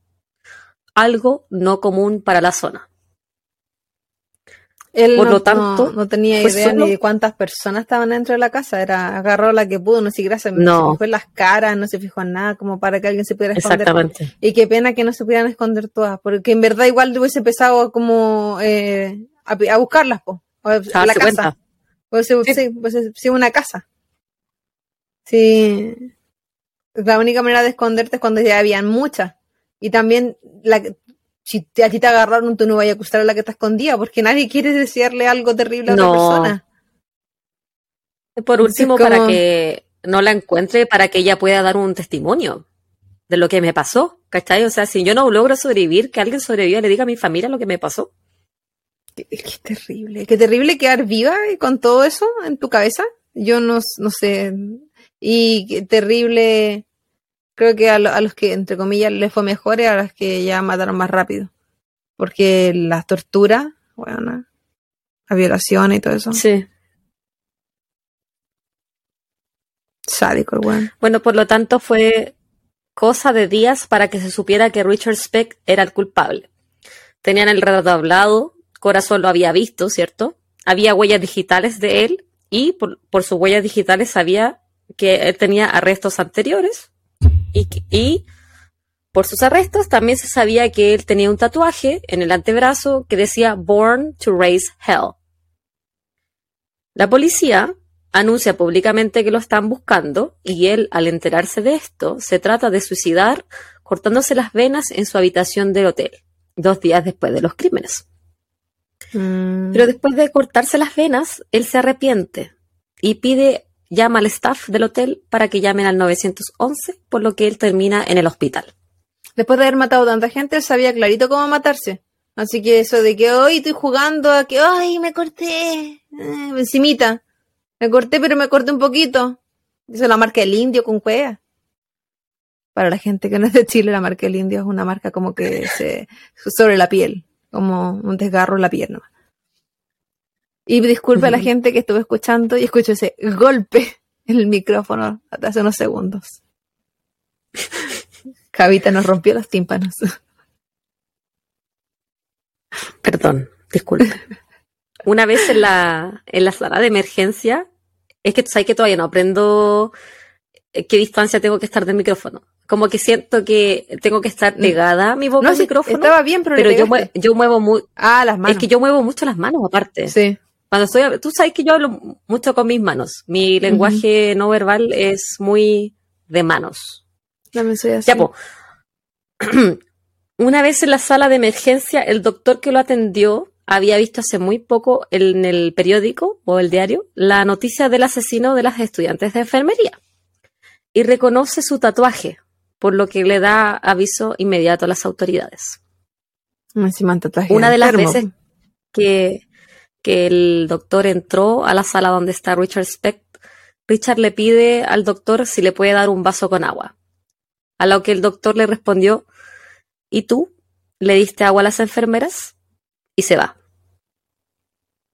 Algo no común para la zona. Él Por no, lo tanto, no, tenía idea ni de cuántas personas estaban dentro de la casa. Era agarró la que pudo, no sé gracias, no. se fijó en las caras, no se fijó en nada, como para que alguien se pudiera esconder. Exactamente. Y qué pena que no se pudieran esconder todas, porque en verdad igual hubiese empezado como eh, a, buscarlas, po, a, la casa. Pues, sí, pues, sí, una casa. Sí. La única manera de esconderte es cuando ya habían muchas. Y también la, si a ti te agarraron, tú no vayas a acusar a la que te escondía, porque nadie quiere desearle algo terrible a otra persona. Por último, para que no la encuentre, para que ella pueda dar un testimonio de lo que me pasó, ¿cachai? O sea, si yo no logro sobrevivir, que alguien sobreviva le diga a mi familia lo que me pasó. Qué, qué terrible, qué terrible quedar viva con todo eso en tu cabeza. Yo no, no sé. Y qué terrible creo que a, los que, entre comillas, les fue mejor y a los que ya mataron más rápido. Porque las torturas, bueno, la violación y todo eso. Sí. Sádico, bueno. Bueno, por lo tanto fue cosa de días para que se supiera que Richard Speck era el culpable. Tenían el retrato hablado, Corazón lo había visto, ¿cierto? Había huellas digitales de él y por, por sus huellas digitales sabía que él tenía arrestos anteriores y, por sus arrestos también se sabía que él tenía un tatuaje en el antebrazo que decía Born to Raise Hell. La policía anuncia públicamente que lo están buscando y él, al enterarse de esto, se trata de suicidar cortándose las venas en su habitación de hotel, dos días después de los crímenes. Mm. Pero después de cortarse las venas, él se arrepiente y pide llama al staff del hotel para que llamen al 911, por lo que él termina en el hospital. Después de haber matado tanta gente, él sabía clarito cómo matarse. Así que eso de que hoy estoy jugando a que, ay, me corté, eh, encimita. Me corté, pero me corté un poquito. Eso es la marca del indio con cuea. Para la gente que no es de Chile, la marca del indio es una marca como que se sobre la piel, como un desgarro en la pierna. Y disculpe a la gente que estuvo escuchando y escucho ese golpe en el micrófono hace unos segundos. Javita nos rompió los tímpanos. Perdón, disculpe. Una vez en la, en la sala de emergencia, es que sabes que todavía no aprendo eh, qué distancia tengo que estar del micrófono. Como que siento que tengo que estar mm. pegada a mi boca al micrófono. Estaba bien, pero, yo, muevo, yo muevo muy. Ah, las manos. Es que yo muevo mucho las manos, aparte. Sí. Cuando estoy, tú sabes que yo hablo mucho con mis manos. Mi lenguaje no verbal es muy de manos. me soy así. Ya, po. Una vez en la sala de emergencia, el doctor que lo atendió había visto hace muy poco en el periódico o el diario la noticia del asesino de las estudiantes de enfermería y reconoce su tatuaje, por lo que le da aviso inmediato a las autoridades. Una de las veces que, que el doctor entró a la sala donde está Richard Speck, Richard le pide al doctor si le puede dar un vaso con agua. A lo que el doctor le respondió, ¿y tú? ¿Le diste agua a las enfermeras? y se va.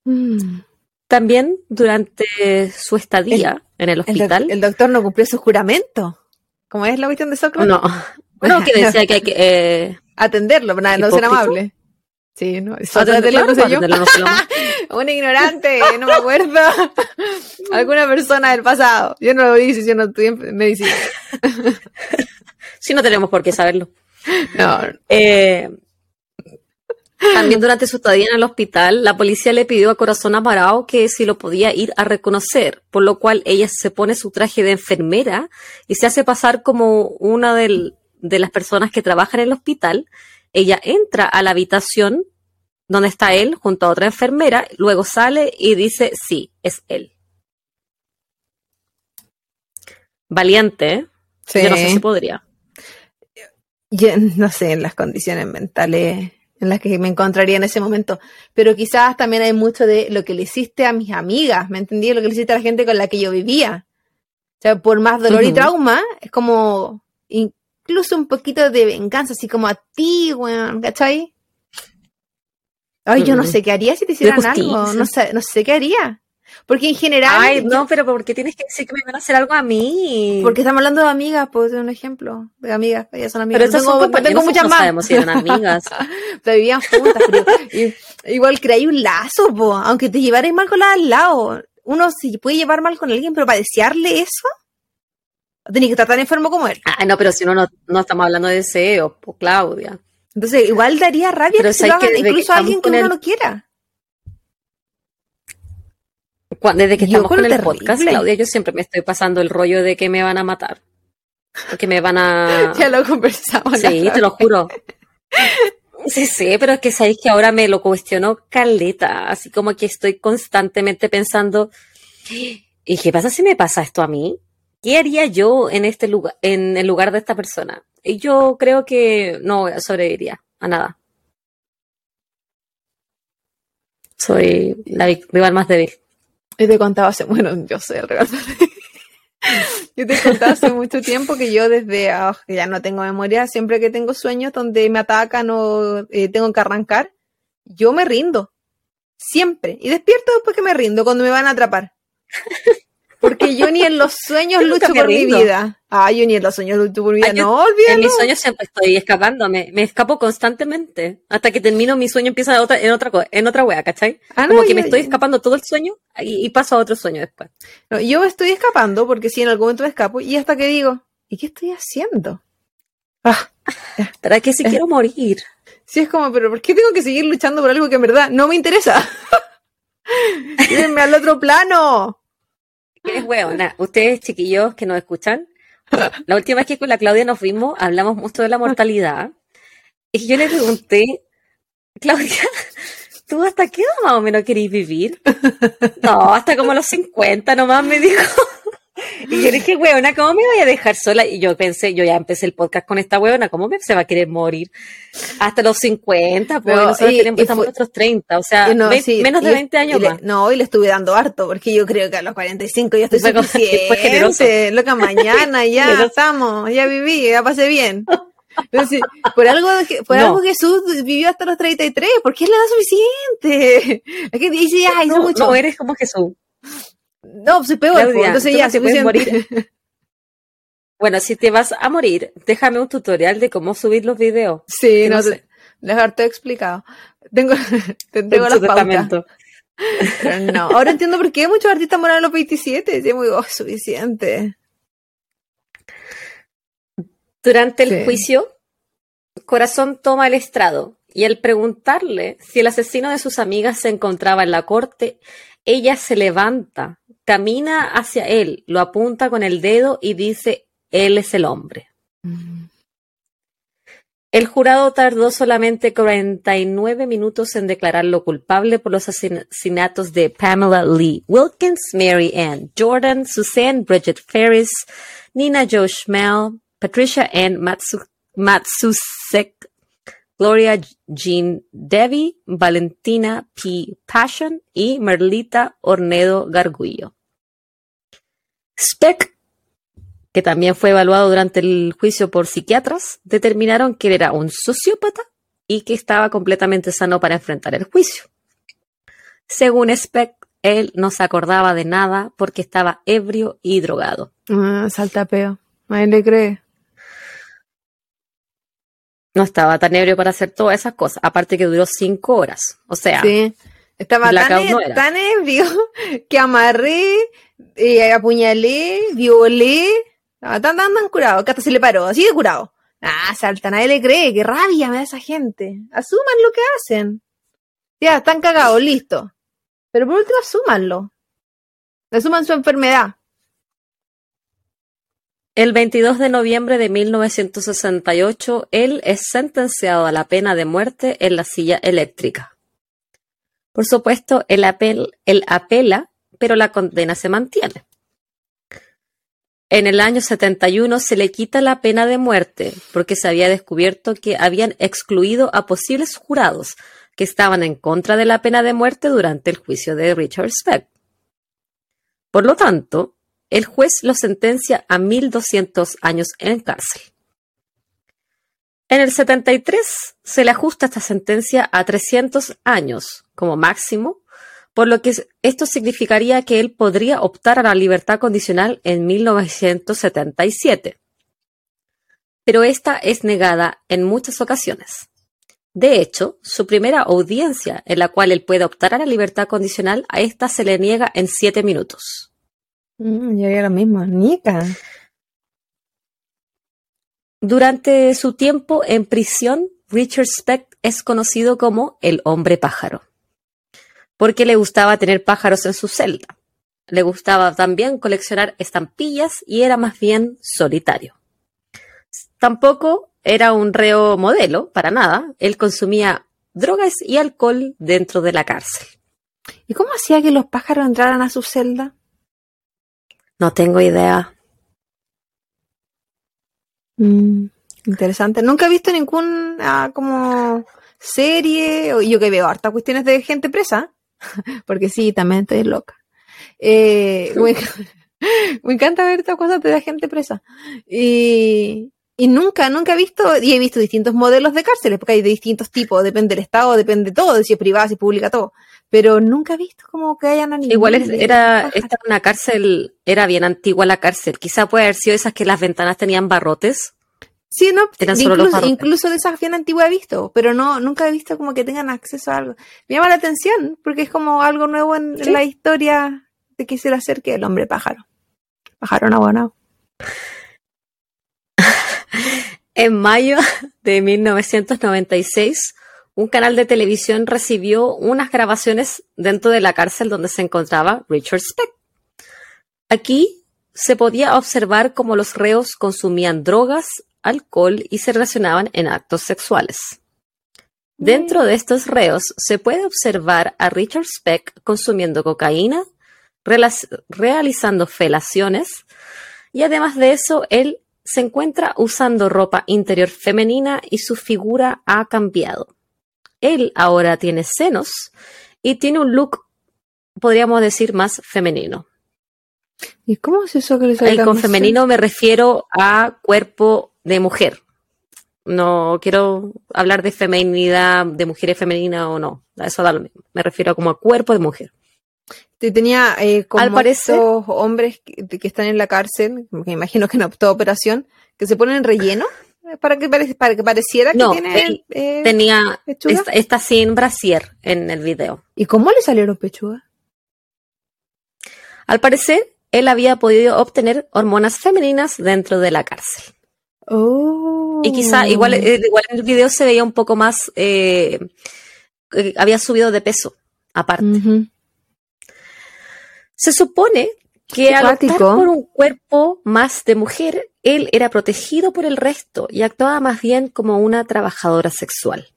Mm. También durante su estadía en el hospital. El, doctor no cumplió su juramento. ¿Cómo es la cuestión de Sócrates? No. No, que decía que hay que. Eh, atenderlo, no, no ser amable. Sí, no. Atenderlo, no sé yo. Un ignorante, no me acuerdo. Alguna persona del pasado. Yo no lo hice, yo no estudié en medicina. sí, no tenemos por qué saberlo. No. Eh, también durante su estadía en el hospital, la policía le pidió a Corazón Amarao que si lo podía ir a reconocer, por lo cual ella se pone su traje de enfermera y se hace pasar como una de las personas que trabajan en el hospital. Ella entra a la habitación donde está él junto a otra enfermera, luego sale y dice, sí, es él. Valiente, ¿eh? Yo no sé si podría. Yo no sé, en las condiciones mentales en las que me encontraría en ese momento. Pero quizás también hay mucho de lo que le hiciste a mis amigas, ¿me entendí? Lo que le hiciste a la gente con la que yo vivía. O sea, por más dolor y trauma, es como incluso un poquito de venganza, así como a ti, weón, ¿cachai? Ay, yo no sé qué haría si te hicieran algo, no sé, no sé qué haría. Porque en general. Ay, no, pero ¿por qué tienes que decir que me van a hacer algo a mí? Porque estamos hablando de amigas, pues, de un ejemplo. De amigas, ellas son amigas. Pero tengo, son tengo muchas no más. sabemos si eran amigas. pero vivían juntas, pero igual creí un lazo, po, aunque te llevarais mal con la al lado. Uno se puede llevar mal con alguien, pero para desearle eso, tenés que estar tan enfermo como él. Ah, no, pero si uno no, no estamos hablando de deseo, pues, Claudia. Entonces, igual daría rabia pero que se lo hagan incluso a alguien que no quiera desde que estamos con el podcast, Claudia, yo siempre me estoy pasando el rollo de que me van a matar. Que me van a. ya lo conversamos. Sí, te lo juro. Sí, sí, pero es que sabéis que ahora me lo cuestiono caleta, así como que estoy constantemente pensando, ¿y qué pasa si me pasa esto a mí? ¿Qué haría yo en este lugar, en el lugar de esta persona? Yo creo que no sobreviviría a nada. Soy la rival más débil. Yo te contaba hace, bueno, yo sé el yo te contaba hace mucho tiempo que yo desde, que ya no tengo memoria, siempre que tengo sueños donde me atacan o eh, tengo que arrancar, yo me rindo. Siempre. Y despierto después que me rindo, cuando me van a atrapar. Porque yo ni en los sueños lucho por mi vida. Ah, yo ni en los sueños lucho por mi vida. no, olvídalo. En mis sueños siempre estoy escapándome. Me escapo constantemente. Hasta que termino mi sueño empieza en otra, en otra, en otra wea, ¿cachai? Ah, Como que me estoy escapando todo el sueño y, paso a otro sueño después. No, yo me estoy escapando porque si en algún momento me escapo y hasta que digo, ¿y qué estoy haciendo? Ah, ¿Para qué si quiero morir? Sí, es como, pero ¿por qué tengo que seguir luchando por algo que en verdad no me interesa? Llévenme al otro plano. Es hueona. Ustedes, chiquillos que nos escuchan, la última vez que con la Claudia nos vimos, hablamos mucho de la mortalidad. Y yo le pregunté, Claudia, ¿tú hasta qué edad más o menos queréis vivir? No, hasta como los 50 nomás, me dijo. Y yo dije, weona, ¿cómo me voy a dejar sola? Y yo pensé, yo ya empecé el podcast con esta weona, ¿cómo me, se va a querer morir? Hasta los 50, pues nosotros y, estamos otros 30, o sea, menos de 20 años más. no, y le estuve dando harto, porque yo creo que a los 45 ya estoy suficiente. Loca, mañana ya estamos, ya viví, ya pasé bien. Entonces, por algo que, por algo Jesús vivió hasta los 33, ¿por qué le da suficiente? Es que dice, ay, no, mucho. No eres como Jesús. No, soy peor, Claudia, entonces ya, suficiente. Morir. Bueno, si te vas a morir, déjame un tutorial de cómo subir los videos. Sí, no, sé. Dejarte explicado. Tengo, tengo las pautas. no, ahora entiendo por qué muchos artistas mueren a los 27. Es muy oh, suficiente. Durante el juicio, Corazón toma el estrado y al preguntarle si el asesino de sus amigas se encontraba en la corte, ella se levanta, camina hacia él, lo apunta con el dedo y dice, él es el hombre. Mm. El jurado tardó solamente 49 minutos en declararlo culpable por los asesinatos de Pamela Lee Wilkins, Mary Ann Jordan, Suzanne Bridget Ferris, Nina Joe Schmel, Patricia Ann Matsusek, Gloria Jean Devi, Valentina P. Passion y Merlita Ornedo Gargullo. Speck que también fue evaluado durante el juicio por psiquiatras, determinaron que era un sociópata y que estaba completamente sano para enfrentar el juicio. Según Speck, él no se acordaba de nada porque estaba ebrio y drogado. Ah, saltapeo. Nadie le cree. No estaba tan ebrio para hacer todas esas cosas. Aparte que duró cinco horas. O sea, sí. estaba tan, e- tan, ebrio que amarré, eh, apuñalé, violé, tan, tan, tan curado se le paró, así de curado. Ah, salta, nadie le cree, qué rabia me da esa gente. Asuman lo que hacen. Ya, están cagados, listo. Pero por último, asúmanlo. Asuman su enfermedad. El 22 de noviembre de 1968, él es sentenciado a la pena de muerte en la silla eléctrica. Por supuesto, él, apel, él apela, pero la condena se mantiene. En el año 71 se le quita la pena de muerte porque se había descubierto que habían excluido a posibles jurados que estaban en contra de la pena de muerte durante el juicio de Richard Speck. Por lo tanto, el juez lo sentencia a 1.200 años en cárcel. En el 73 se le ajusta esta sentencia a 300 años como máximo por lo que esto significaría que él podría optar a la libertad condicional en 1977. Pero esta es negada en muchas ocasiones. De hecho, su primera audiencia en la cual él puede optar a la libertad condicional, a esta se le niega en siete minutos. Mm, ya era lo mismo, Nica. Durante su tiempo en prisión, Richard Speck es conocido como el hombre pájaro porque le gustaba tener pájaros en su celda. Le gustaba también coleccionar estampillas y era más bien solitario. Tampoco era un reo modelo, para nada. Él consumía drogas y alcohol dentro de la cárcel. ¿Y cómo hacía que los pájaros entraran a su celda? No tengo idea. Mm, interesante. Nunca he visto ninguna como serie, yo que veo harta cuestiones de gente presa. porque sí, también estoy loca. Eh, me, encanta ver estas cosas de la gente presa. Y, y nunca, nunca he visto, y he visto distintos modelos de cárceles, porque hay de distintos tipos, depende del estado, depende de todo, si es privada, si es pública, todo. Pero nunca he visto como que hayan animales. Igual era, esta una cárcel, era bien antigua la cárcel. Quizá puede haber sido esas que las ventanas tenían barrotes. Sí, no, incluso, de esas bien antiguas he visto, pero no, nunca he visto como que tengan acceso a algo. Me llama la atención, porque es como algo nuevo en, la historia de que se le acerque el hombre pájaro. Pájaro no bueno. en mayo de 1996, un canal de televisión recibió unas grabaciones dentro de la cárcel donde se encontraba Richard Speck. Aquí se podía observar cómo los reos consumían drogas alcohol y se relacionaban en actos sexuales. Dentro de estos reos se puede observar a Richard Speck consumiendo cocaína, realizando felaciones y además de eso él se encuentra usando ropa interior femenina y su figura ha cambiado. Él ahora tiene senos y tiene un look, podríamos decir, más femenino. ¿Y cómo es eso que le Y con femenino me refiero a cuerpo de mujer. No quiero hablar de feminidad, de mujeres femeninas o no. Eso da lo mismo. Me refiero como a cuerpo de mujer. Te tenía eh, como Al parecer- hombres que, que están en la cárcel, que imagino que no toda operación, que se ponen relleno eh, para que, pare- para que pareciera que No, tienen él eh, Tenía, pechuga. está, está sin brasier en el video. ¿Y cómo le salieron pechugas? Al parecer, él había podido obtener hormonas femeninas dentro de la cárcel. Oh. Y quizá, igual, eh, igual en el video se veía un poco más, eh, eh, había subido de peso, aparte. Se supone que al optar por un cuerpo más de mujer, él era protegido por el resto y actuaba más bien como una trabajadora sexual.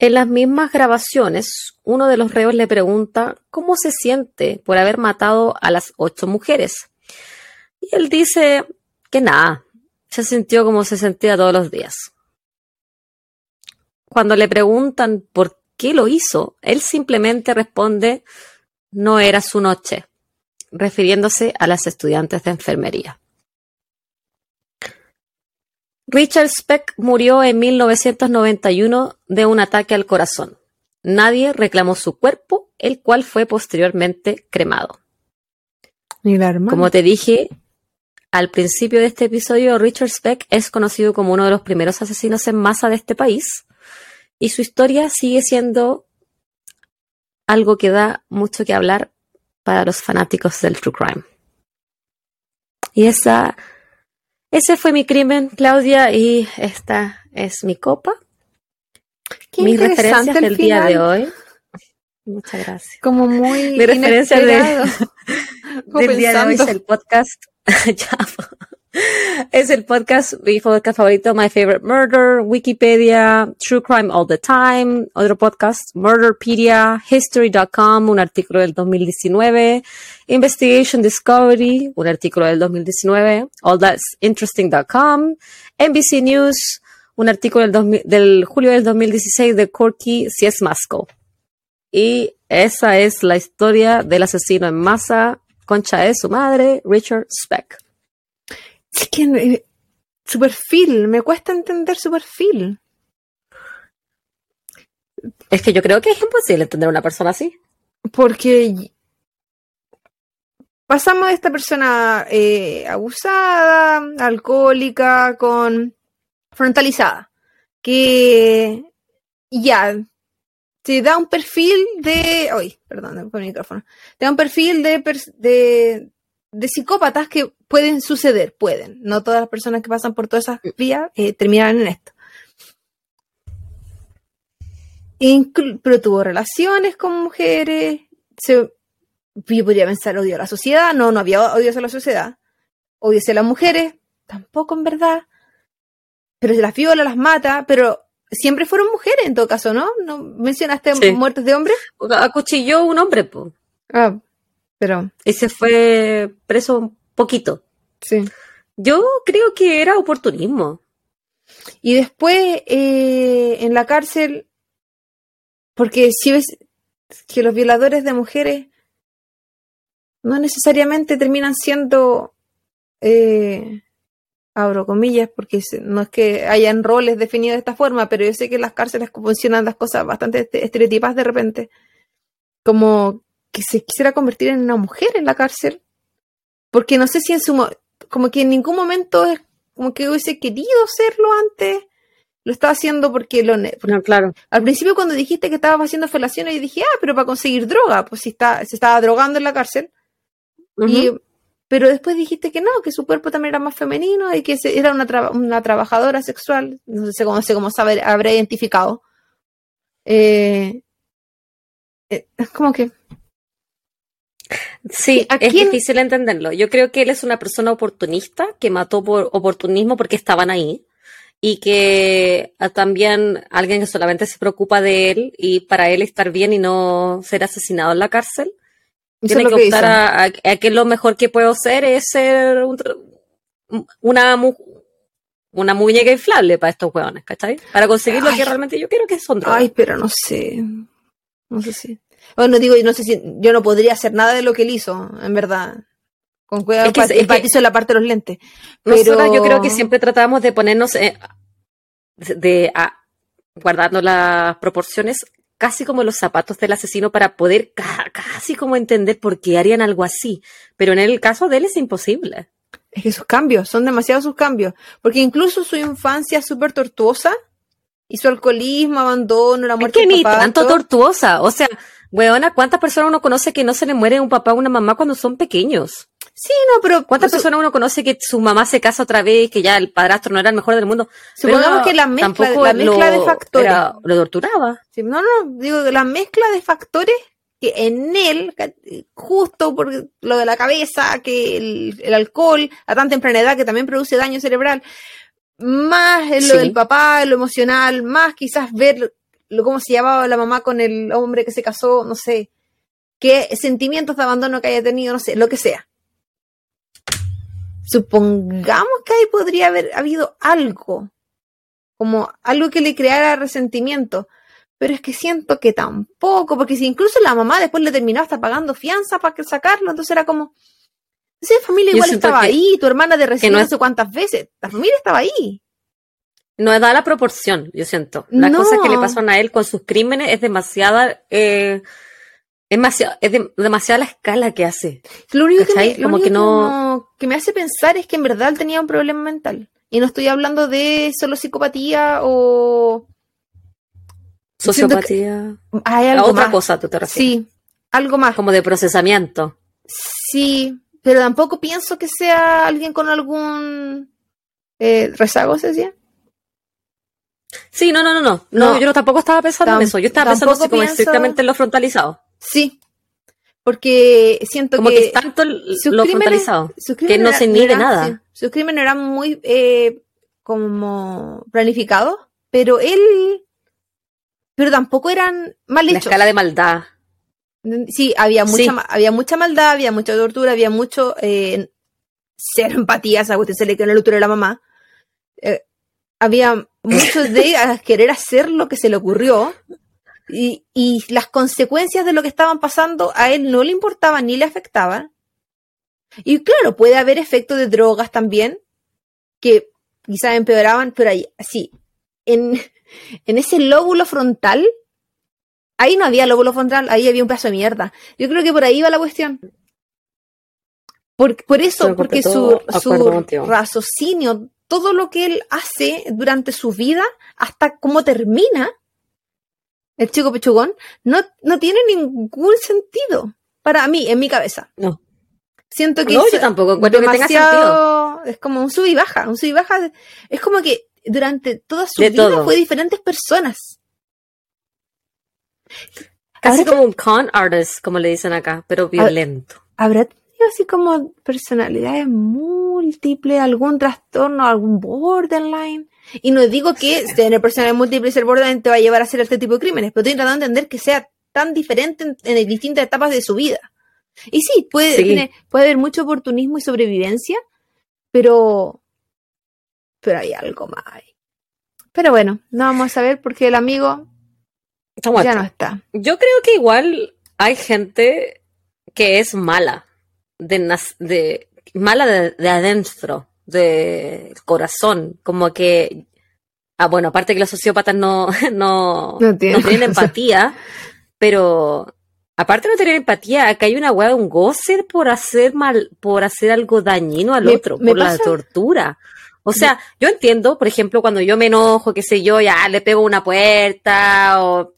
En las mismas grabaciones, uno de los reos le pregunta cómo se siente por haber matado a las ocho mujeres. Y él dice que nada, se sintió como se sentía todos los días. Cuando le preguntan por qué lo hizo, él simplemente responde no era su noche, refiriéndose a las estudiantes de enfermería. Richard Speck murió en 1991 de un ataque al corazón. Nadie reclamó su cuerpo, el cual fue posteriormente cremado. Como te dije al principio de este episodio, Richard Speck es conocido como uno de los primeros asesinos en masa de este país y su historia sigue siendo algo que da mucho que hablar para los fanáticos del true crime. Y esa, ese fue mi crimen, Claudia, y esta es mi copa, Qué mis referencias el del día de hoy. Muchas gracias. Como muy Mi referencia de- del día de hoy es el podcast. Po. es el podcast, mi podcast favorito, My Favorite Murder, Wikipedia, True Crime All the Time, otro podcast, Murderpedia, History.com, un artículo del 2019, Investigation Discovery, un artículo del 2019, AllThat'sInteresting.com, NBC News, un artículo del, 2000 del julio del 2016 de Corky C.S. Masco. Y esa es la historia del asesino en masa, concha de su madre, Richard Speck. Es que eh, su perfil, me cuesta entender su perfil. Es que yo creo que es imposible entender a una persona así. Porque pasamos de esta persona eh, abusada, alcohólica, con frontalizada, que ya te da un perfil de. Uy, perdón, con el micrófono. Te da un perfil de, de, de psicópatas que pueden suceder, pueden. No todas las personas que pasan por todas esas vías eh, terminan en esto. Inclu- pero tuvo relaciones con mujeres. Se, yo podría pensar odio a la sociedad. No, no había odio hacia la sociedad. Odio hacia las mujeres. Tampoco en verdad. Pero se las viola, las mata. Pero siempre fueron mujeres en todo caso, ¿no? ¿No mencionaste Sí. muertes de hombres? Acuchilló un hombre, po, Ah, pero y se fue preso un poquito. sí. Yo creo que era oportunismo. Y después eh, en la cárcel, porque si ves que los violadores de mujeres no necesariamente terminan siendo, eh, abro comillas, porque no es que hayan roles definidos de esta forma, pero yo sé que en las cárceles funcionan las cosas bastante este- estereotipadas de repente, como que se quisiera convertir en una mujer en la cárcel, porque no sé si en su, mo- como que en ningún momento es como que hubiese querido serlo antes. Lo estaba haciendo porque lo No, claro. al principio cuando dijiste que estabas haciendo felaciones, yo dije, ah, pero para conseguir droga, pues si está, se estaba drogando en la cárcel. y, pero después dijiste que no, que su cuerpo también era más femenino y que era una, traba- una trabajadora sexual. No sé cómo, no sé cómo saber, habrá identificado. Eh, eh, como que Sí, ¿A es quién- difícil entenderlo. Yo creo que él es una persona oportunista que mató por oportunismo porque estaban ahí y que ah, también alguien que solamente se preocupa de él y para él estar bien y no ser asesinado en la cárcel, tiene es que que optar a, a- a que lo mejor que puedo hacer es ser un una, mu- una muñeca inflable para estos hueones, ¿cachai? Para conseguir lo que realmente yo quiero que son drogas. Ay, pero no sé. No sé si. Bueno, digo, no sé si. Yo no podría hacer nada de lo que él hizo, en verdad. Con cuidado, es que, el patizo en la parte de los lentes. Pero... yo creo que siempre tratamos de ponernos eh, de a, guardando las proporciones casi como los zapatos del asesino para poder casi como entender por qué harían algo así. Pero en el caso de él es imposible. Es que sus cambios, son demasiados sus cambios. Porque incluso su infancia súper tortuosa y su alcoholismo, abandono, la muerte es que ni tanto tortuosa. O sea, weona, ¿cuántas personas uno conoce que no se le muere un papá o una mamá cuando son pequeños? Sí, no, pero. ¿Cuántas personas uno conoce que su mamá se casa otra vez, que ya el padrastro no era el mejor del mundo? Supongamos que la mezcla, la mezcla de factores. lo torturaba. no, no, digo que la mezcla de factores que en él, justo por lo de la cabeza, que el, alcohol a tan temprana edad que también produce daño cerebral, más lo del papá, lo emocional, más quizás ver lo, cómo se llamaba la mamá con el hombre que se casó, no sé, qué sentimientos de abandono que haya tenido, no sé, lo que sea. Supongamos que ahí podría haber habido algo, como algo que le creara resentimiento, pero es que siento que tampoco, porque si incluso la mamá después le terminó hasta pagando fianza para que sacarlo, entonces era como, esa familia igual estaba ahí, tu hermana de recién no sé cuántas veces, la familia estaba ahí. No da la proporción, yo siento. La cosa que le pasó a él con sus crímenes es demasiada, eh, es, demasiado, es demasiada la escala que hace. Lo único, que me, como que, no... que me hace pensar es que en verdad él tenía un problema mental. Y no estoy hablando de solo psicopatía o Sociopatía. Hay algo otra cosa, tú te refieres. Sí, algo más. Como de procesamiento. Sí, pero tampoco pienso que sea alguien con algún eh, rezago, ¿se decía? Sí, no, no, no, no, no. yo tampoco estaba pensando en eso. Yo estaba pensando así como estrictamente en lo frontalizado. Sí. Porque siento como que, es tanto lo frontalizado que no se mide nada. sus crímenes eran muy eh, como planificados, pero él pero tampoco eran mal hechos. La escala de maldad. Sí, había mucha, había mucha maldad, había mucha tortura, había mucho eh, ser empatía, a usted se le quedó en altura de la mamá. Eh, había mucho de querer hacer lo que se le ocurrió y, y, las consecuencias de lo que estaban pasando a él no le importaban ni le afectaban. Y claro, puede haber efectos de drogas también que quizás empeoraban, pero ahí, sí, en, en ese lóbulo frontal, ahí no había lóbulo frontal, ahí había un pedazo de mierda. Yo creo que por ahí va la cuestión. Por, por eso, porque su, su raciocinio, todo lo que él hace durante su vida, hasta cómo termina, el chico pechugón, no, no tiene ningún sentido para mí, en mi cabeza. No. Siento que no, yo tampoco encuentro que tenga sentido. Es como un sub y baja, un sub y baja. Es como que durante toda su vida fue diferentes personas. Casi como un con artist, como le dicen acá, pero violento. ¿Habrá tenido así como personalidades múltiples, algún trastorno, algún borderline? Y no digo que tener personalidades múltiples el borderline te va a llevar a hacer este tipo de crímenes, pero estoy tratando de entender que sea tan diferente en, distintas etapas de su vida. Y sí, puede, puede haber mucho oportunismo y sobrevivencia, pero pero hay algo más Pero bueno, no vamos a ver porque el amigo ya no está. Yo creo que igual hay gente que es mala, de, de mala de, adentro, del corazón, como que, ah, bueno, aparte que los sociópatas no, no, no, tienen empatía, pero aparte de no tener empatía, acá hay una weá, un goce por hacer mal, por hacer algo dañino al otro, por la tortura. O sea, yo entiendo, por ejemplo, cuando yo me enojo, qué sé yo, ya le pego una puerta o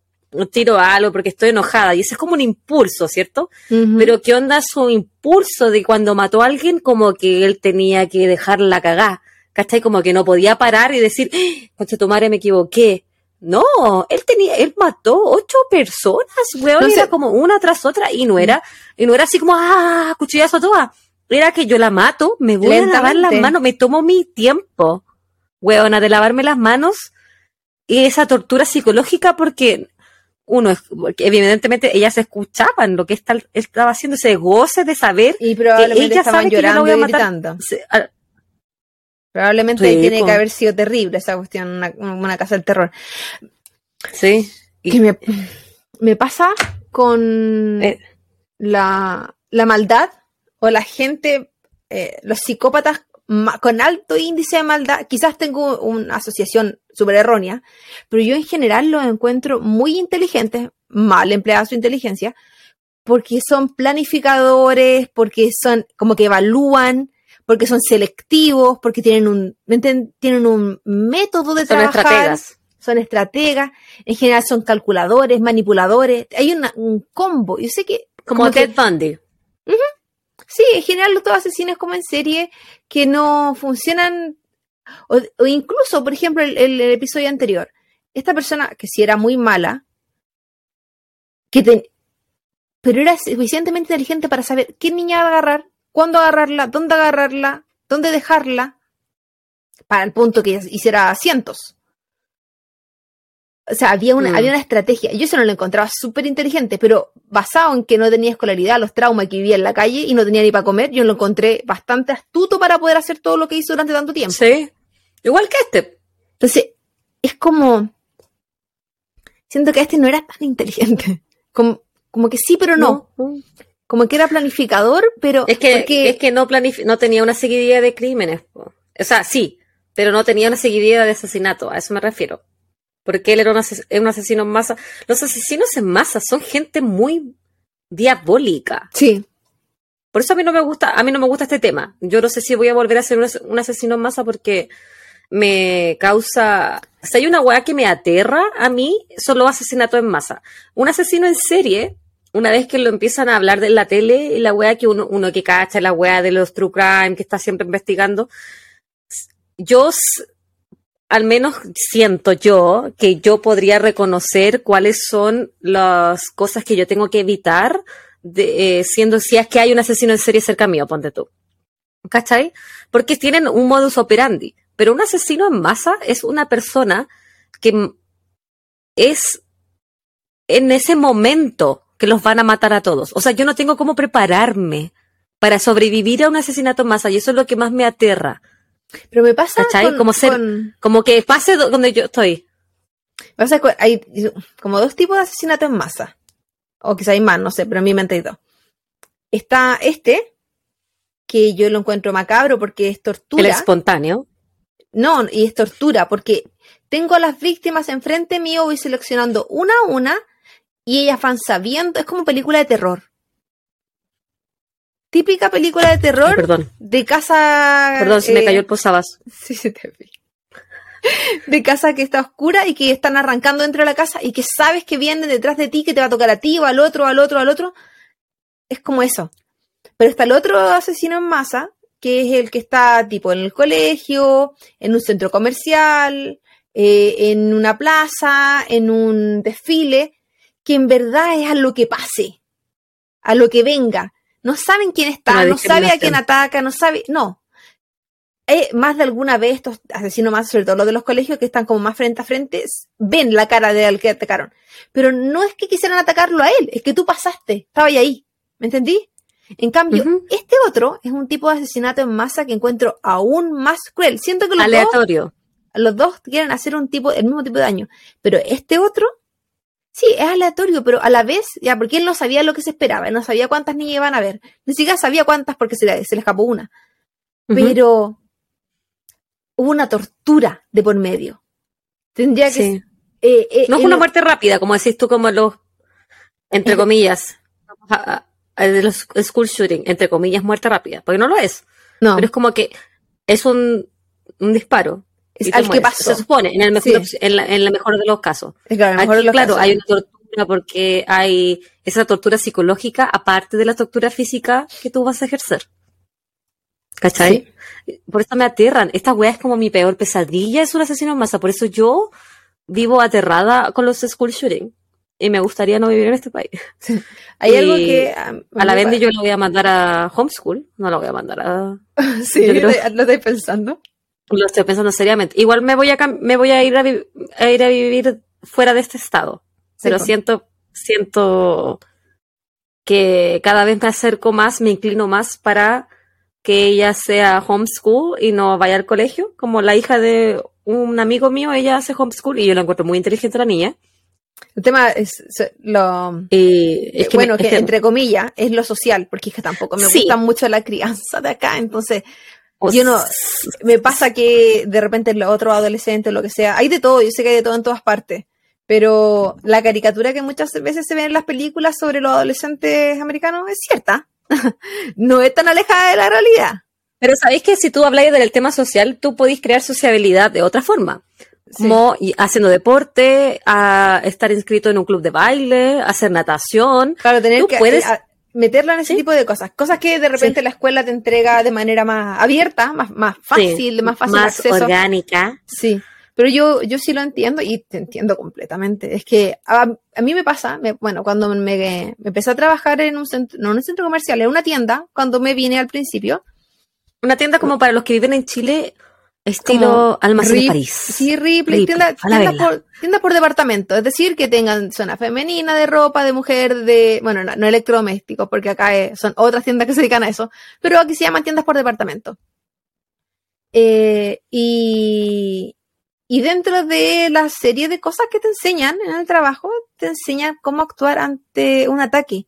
tiro algo porque estoy enojada. Y ese es como un impulso, ¿cierto? Pero ¿qué onda su impulso de cuando mató a alguien como que él tenía que dejarla cagar? ¿Cachai? Como que no podía parar y decir, ¡Ah, concha tu madre, me equivoqué. No, él tenía, él mató ocho personas, weón, era como una tras otra y no era, y no era así como, ah, cuchillazo toda era que yo la mato, me voy a lavar las manos, me tomo mi tiempo, weona, de lavarme las manos y esa tortura psicológica porque uno, porque evidentemente ellas escuchaban lo que él estaba haciendo, ese goce de saber y probablemente que ella estaban llorando y gritando. Probablemente tiene que haber sido terrible esa cuestión, una, casa del terror. Sí. Y me, me pasa con eh. la, la maldad o la gente eh, los psicópatas con alto índice de maldad, quizás tengo una asociación súper errónea, pero yo en general los encuentro muy inteligentes, mal empleada su inteligencia, porque son planificadores, porque son como que evalúan, porque son selectivos, porque tienen un, tienen un método de son trabajar. Estrategas. Son estrategas, en general son calculadores, manipuladores, hay un combo. Yo sé que... Como, Ted Bundy. Sí, en general los asesinos como en serie que no funcionan, o, incluso, por ejemplo, el, episodio anterior, esta persona que sí era muy mala, que pero era suficientemente inteligente para saber qué niña agarrar, cuándo agarrarla, dónde agarrarla, dónde dejarla, para el punto que hiciera cientos. O sea, había una, mm. había una estrategia. Yo eso no lo encontraba súper inteligente, pero basado en que no tenía escolaridad, los traumas que vivía en la calle y no tenía ni para comer, yo lo encontré bastante astuto para poder hacer todo lo que hizo durante tanto tiempo. Sí. Igual que este. Entonces, es como. Siento que este no era tan inteligente. Como, como que sí, pero no. Como que era planificador, pero. Es que, es que no, no tenía una seguidilla de crímenes. O sea, sí, pero no tenía una seguidilla de asesinato. A eso me refiero porque él era un, asesino en masa. Los asesinos en masa son gente muy diabólica. Sí. Por eso a mí no me gusta, a mí no me gusta este tema. Yo no sé si voy a volver a ser un, asesino en masa porque me causa. Si hay una weá que me aterra a mí, son los asesinatos en masa. Un asesino en serie, una vez que lo empiezan a hablar de la tele y la weá que uno, uno que cacha, la weá de los true crime, que está siempre investigando, yo al menos siento yo que yo podría reconocer cuáles son las cosas que yo tengo que evitar, de, eh, siendo si es que hay un asesino en serie cerca mío, ponte tú. ¿Cachai? Porque tienen un modus operandi. Pero un asesino en masa es una persona que es en ese momento que los van a matar a todos. O sea, yo no tengo cómo prepararme para sobrevivir a un asesinato en masa y eso es lo que más me aterra. Pero me pasa como ser, como que pase donde yo estoy. Pasa hay como dos tipos de asesinato en masa. O quizá hay más, no sé, pero en mi mente hay dos. Está este, que yo lo encuentro macabro porque es tortura. El espontáneo. No, y es tortura, porque tengo a las víctimas enfrente mío, voy seleccionando una a una, y ellas van sabiendo, es como película de terror típica película de terror perdón. de casa. Perdón, se me cayó el posabas. Sí, se te vi. De casa que está oscura y que están arrancando dentro de la casa y que sabes que vienen detrás de ti, que te va a tocar a ti o al otro, al otro, al otro. Es como eso. Pero está el otro asesino en masa, que es el que está tipo en el colegio, en un centro comercial, eh, en una plaza, en un desfile, que en verdad es a lo que pase, a lo que venga no saben quién está, no sabe a quién ataca, no sabe, no. Eh, más de alguna vez estos asesinos más, sobre todo los de los colegios que están como más frente a frente, ven la cara de al que atacaron. Pero no es que quisieran atacarlo a él, es que tú pasaste, estaba ahí. ¿Me entendí? En cambio, este otro es un tipo de asesinato en masa que encuentro aún más cruel. Siento que los Aleatorio. los dos quieren hacer un tipo, el mismo tipo de daño. Pero este otro Sí, es aleatorio, pero a la vez, ya, porque él no sabía lo que se esperaba, él no sabía cuántas niñas iban a ver, ni siquiera sabía cuántas porque se le, se le escapó una. Pero hubo una tortura de por medio. Tendría que... Eh, eh, no es una muerte rápida, como decís tú, como los, entre comillas, de los school shooting, entre comillas, muerte rápida, porque no lo es. No. Pero es como que es un, un disparo al que pasó. Se supone, en el mejor, en, la, mejor de los casos. Claro, hay una tortura porque hay esa tortura psicológica aparte de la tortura física que tú vas a ejercer. ¿Cachai? Por eso me aterran. Esta wea es como mi peor pesadilla, es un asesino en masa. Por eso yo vivo aterrada con los school shooting. Y me gustaría no vivir en este país. Hay algo que. a la Bendy yo lo voy a mandar a homeschool, no lo voy a mandar a. sí, lo estoy pensando. Lo estoy pensando seriamente. Igual me voy a, me voy a, ir, a, ir a vivir fuera de este estado. pero siento, siento que cada vez me acerco más, me inclino más para que ella sea homeschool y no vaya al colegio. Como la hija de un amigo mío, ella hace homeschool y yo la encuentro muy inteligente la niña. El tema es lo. es que bueno, que, entre comillas, es lo social, porque es que tampoco me gusta mucho la crianza de acá, entonces. Yo no. Me pasa que de repente los otros adolescentes, lo que sea, hay de todo, yo sé que hay de todo en todas partes. Pero la caricatura que muchas veces se ve en las películas sobre los adolescentes americanos es cierta. no es tan alejada de la realidad. Pero sabéis que si tú habláis del tema social, tú podéis crear sociabilidad de otra forma. Como haciendo deporte, a estar inscrito en un club de baile, hacer natación. Claro, tener que puedes... meterla en ese tipo de cosas. Cosas que de repente la escuela te entrega de manera más abierta, más, más fácil, más fácil más orgánica. Sí. Pero yo, yo sí lo entiendo y te entiendo completamente. Es que a, mí me pasa, bueno, cuando me, me, empecé a trabajar en un centro, no en un centro comercial, en una tienda, cuando me vine al principio. Una tienda como para los que viven en Chile, estilo Almacén de París. Sí, Ripley, tienda, por, tienda, por, departamento. Es decir, que tengan zona femenina de ropa, de mujer, de, bueno, no, electrodomésticos, porque acá son otras tiendas que se dedican a eso, pero aquí se llaman tiendas por departamento. Eh, y, y dentro de la serie de cosas que te enseñan en el trabajo, te enseñan cómo actuar ante un ataque.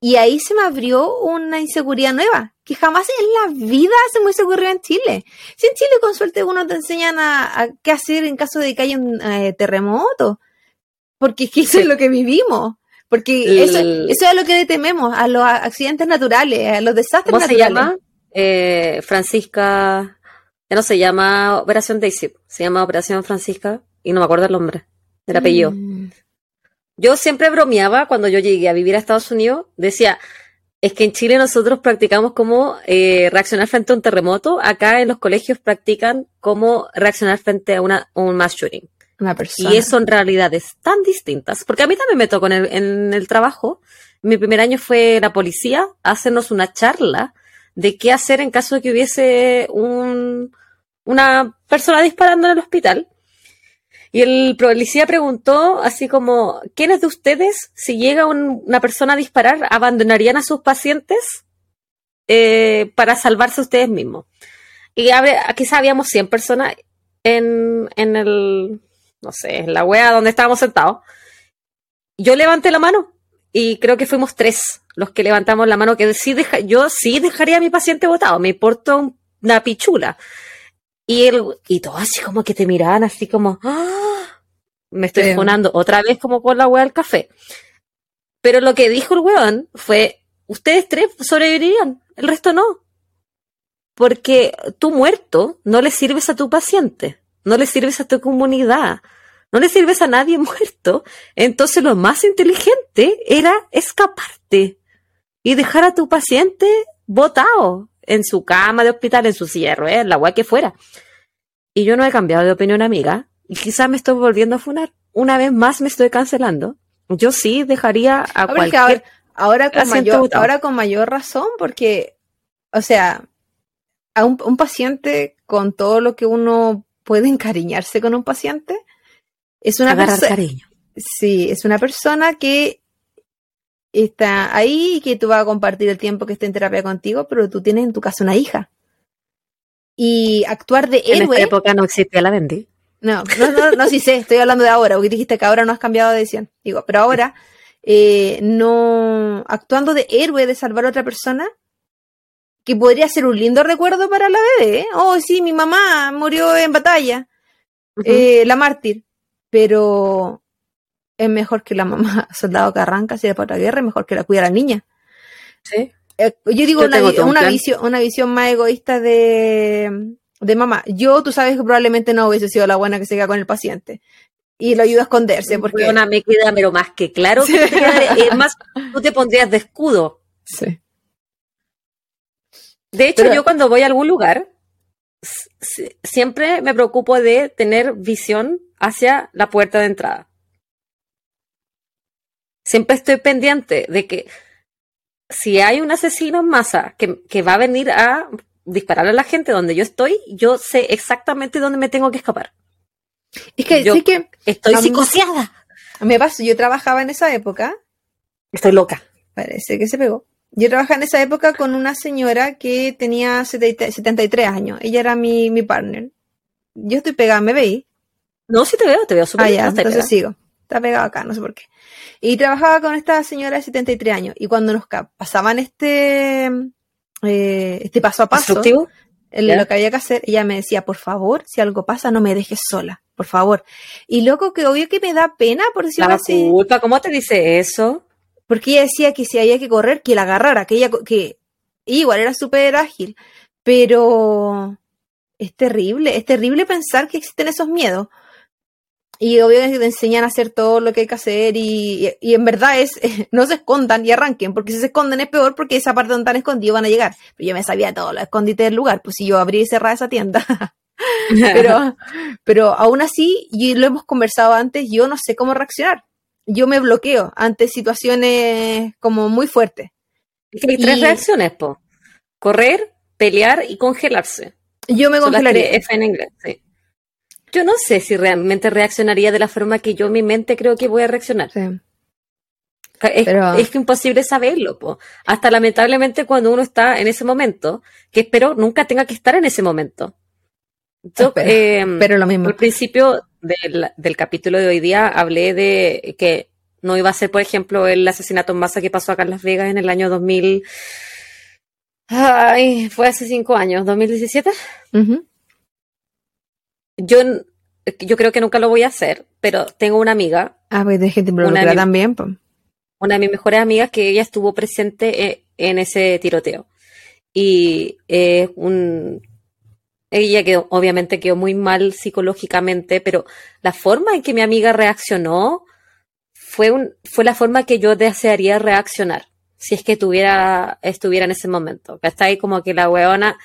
Y ahí se me abrió una inseguridad nueva, que jamás en la vida se me ocurrió en Chile. Si en Chile con suerte uno te enseñan a, qué hacer en caso de que haya un eh, terremoto, porque es que eso es lo que vivimos. Porque eso, eso, es lo que tememos, a los accidentes naturales, a los desastres ¿Cómo naturales. se llama? Eh, Francisca ya no se llama Operación Daisy, se llama Operación Francisca y no me acuerdo el nombre, el apellido. Mm. Yo siempre bromeaba cuando yo llegué a vivir a Estados Unidos, decía, es que en Chile nosotros practicamos cómo eh, reaccionar frente a un terremoto, acá en los colegios practican cómo reaccionar frente a una, un mass shooting. Una persona. Y son realidades tan distintas, porque a mí también me tocó en el, en el trabajo. Mi primer año fue la policía, hacernos una charla de qué hacer en caso de que hubiese un, una persona disparando en el hospital. Y el policía preguntó así como, ¿quiénes de ustedes, si llega una persona a disparar, abandonarían a sus pacientes eh, para salvarse ustedes mismos? Y quizá habíamos 100 personas en, el, no sé, la wea donde estábamos sentados. Yo levanté la mano y creo que fuimos tres los que levantamos la mano, que sí deja, yo sí dejaría a mi paciente votado, me importa una pichula. Y, el, y todo así como que te miraban así como, ¡Ah! me estoy sonando otra vez como con la wea del café. Pero lo que dijo el weón fue, ustedes tres sobrevivirían, el resto no. Porque tú muerto no le sirves a tu paciente, no le sirves a tu comunidad, no le sirves a nadie muerto. Entonces lo más inteligente era escaparte y dejar a tu paciente botado en su cama de hospital, en su silla de la weá que fuera. Y yo no he cambiado de opinión, amiga, y quizás me estoy volviendo a funar. Una vez más me estoy cancelando. Yo sí dejaría a, cualquier... Ahora, con mayor, ahora con mayor razón, porque, o sea, a un, paciente con todo lo que uno puede encariñarse con un paciente, es una persona... Sí, es una persona que está ahí y que tú vas a compartir el tiempo que esté en terapia contigo, pero tú tienes en tu casa una hija. Y actuar de héroe. En esta época no existía la vendí. No, no, no, no, sí sé, estoy hablando de ahora, porque dijiste que ahora no has cambiado de decisión. Digo, pero ahora, eh, no, actuando de héroe de salvar a otra persona, que podría ser un lindo recuerdo para la bebé. ¿eh? Oh, sí, mi mamá murió en batalla, eh, la mártir, pero es mejor que la mamá soldado que arranca si para la guerra, es mejor que la cuida la niña. Sí. Eh, yo digo una, una visión, una visión más egoísta de, de mamá. Yo, tú sabes que probablemente no hubiese sido la buena que se queda con el paciente. Y lo ayuda a esconderse porque... Una me cuida, pero más que claro que es más, tú te pondrías de escudo. Sí. De hecho, yo cuando voy a algún lugar, siempre me preocupo de tener visión hacia la puerta de entrada siempre estoy pendiente de que si hay un asesino en masa que, va a venir a disparar a la gente donde yo estoy, yo sé exactamente dónde me tengo que escapar. Es que yo que estoy psicoseada. Me pasó, yo trabajaba en esa época. Estoy loca. Parece que se pegó. Yo trabajaba en esa época con una señora que tenía 73 años. Ella era mi, mi partner. Yo estoy pegada, ¿me veí? No, sí te veo, te veo súper Ah, ya, entonces sigo. Está pegado acá, no sé por qué. Y trabajaba con esta señora de 73 años. Y cuando nos pasaban este, eh, este paso a paso, lo que había que hacer, ella me decía, por favor, si algo pasa, no me dejes sola, por favor. Y loco, que obvio que me da pena, por decirlo así. culpa, ¿cómo te dice eso? Porque ella decía que si había que correr, que la agarrara, que ella, que igual era súper ágil, pero es terrible, es terrible pensar que existen esos miedos. Y obviamente te enseñan a hacer todo lo que hay que hacer y, en verdad es, no se escondan y arranquen, porque si se esconden es peor porque esa parte donde están escondidos van a llegar. Pero yo me sabía todo lo escondite del lugar, pues si yo abrí y cerraba esa tienda. pero, pero aún así, y lo hemos conversado antes, yo no sé cómo reaccionar. Yo me bloqueo ante situaciones como muy fuertes. hay tres reacciones, po. Correr, pelear y congelarse. Yo me congelaría. F en inglés, sí. Yo no sé si realmente reaccionaría de la forma que yo en mi mente creo que voy a reaccionar. Es, es, imposible saberlo, po. hasta lamentablemente cuando uno está en ese momento, que espero nunca tenga que estar en ese momento. Yo, em, pero lo mismo. Al principio del, del, capítulo de hoy día hablé de que no iba a ser, por ejemplo, el asesinato en masa que pasó acá en Las Vegas en el año 2000. Ay, fue hace cinco años, 2017 yo, yo creo que nunca lo voy a hacer, pero tengo una amiga. Ah, pues de gente una también. Una de mis mejores amigas que ella estuvo presente e, en, ese tiroteo. Y eh, un, ella quedó, obviamente quedó muy mal psicológicamente, pero la forma en que mi amiga reaccionó fue, un, fue la forma que yo desearía reaccionar si es que tuviera, estuviera en ese momento. Está ahí como que la weona,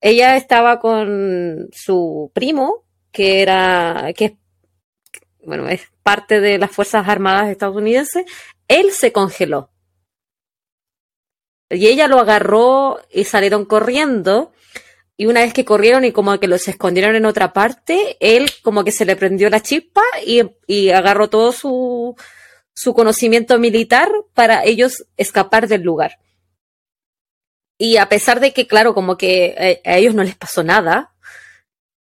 ella estaba con su primo, que era, que bueno, es parte de las Fuerzas Armadas estadounidenses, él se congeló. Y ella lo agarró y salieron corriendo. Y una vez que corrieron y como que los escondieron en otra parte, él como que se le prendió la chispa y, y agarró todo su, su conocimiento militar para ellos escapar del lugar. Y a pesar de que, claro, como que eh, a ellos no les pasó nada,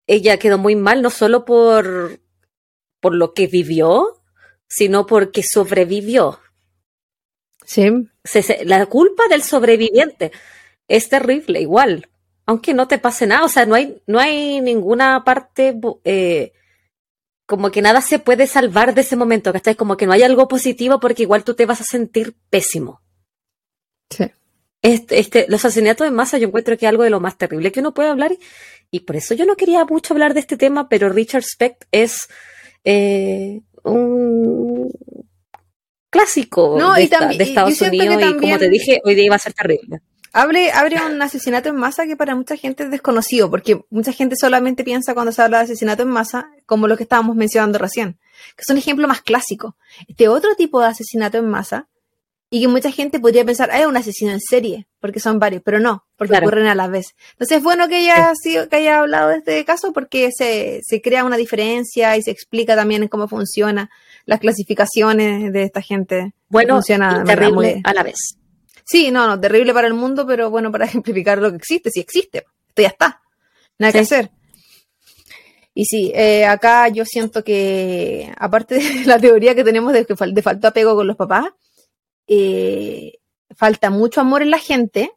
ella quedó muy mal, no solo por, por lo que vivió, sino porque sobrevivió. Sí. la culpa del sobreviviente es terrible, igual. Aunque no te pase nada, o sea, no hay, no hay ninguna parte, eh, como que nada se puede salvar de ese momento, que como que no hay algo positivo porque igual tú te vas a sentir pésimo. Sí. Este, este, los asesinatos en masa yo encuentro que es algo de lo más terrible que uno puede hablar y por eso yo no quería mucho hablar de este tema, pero Richard Speck es eh, un clásico de, Estados Unidos y como te dije, hoy día iba a ser terrible. Abre, abre un asesinato en masa que para mucha gente es desconocido, porque mucha gente solamente piensa cuando se habla de asesinato en masa como lo que estábamos mencionando recién, que es un ejemplo más clásico. Este otro tipo de asesinato en masa y que mucha gente podría pensar, hay un asesino en serie, porque son varios, pero no, porque ocurren a la vez. Entonces es bueno que haya, sido, que haya hablado de este caso porque se, se crea una diferencia y se explica también cómo funciona las clasificaciones de esta gente. Bueno, funciona terrible a la vez. Sí, no, no, terrible para el mundo, pero bueno para ejemplificar lo que existe, si existe, esto ya está, nada que hacer. Y sí, eh, acá yo siento que, aparte de la teoría que tenemos de que de falta apego con los papás, eh, falta mucho amor en la gente.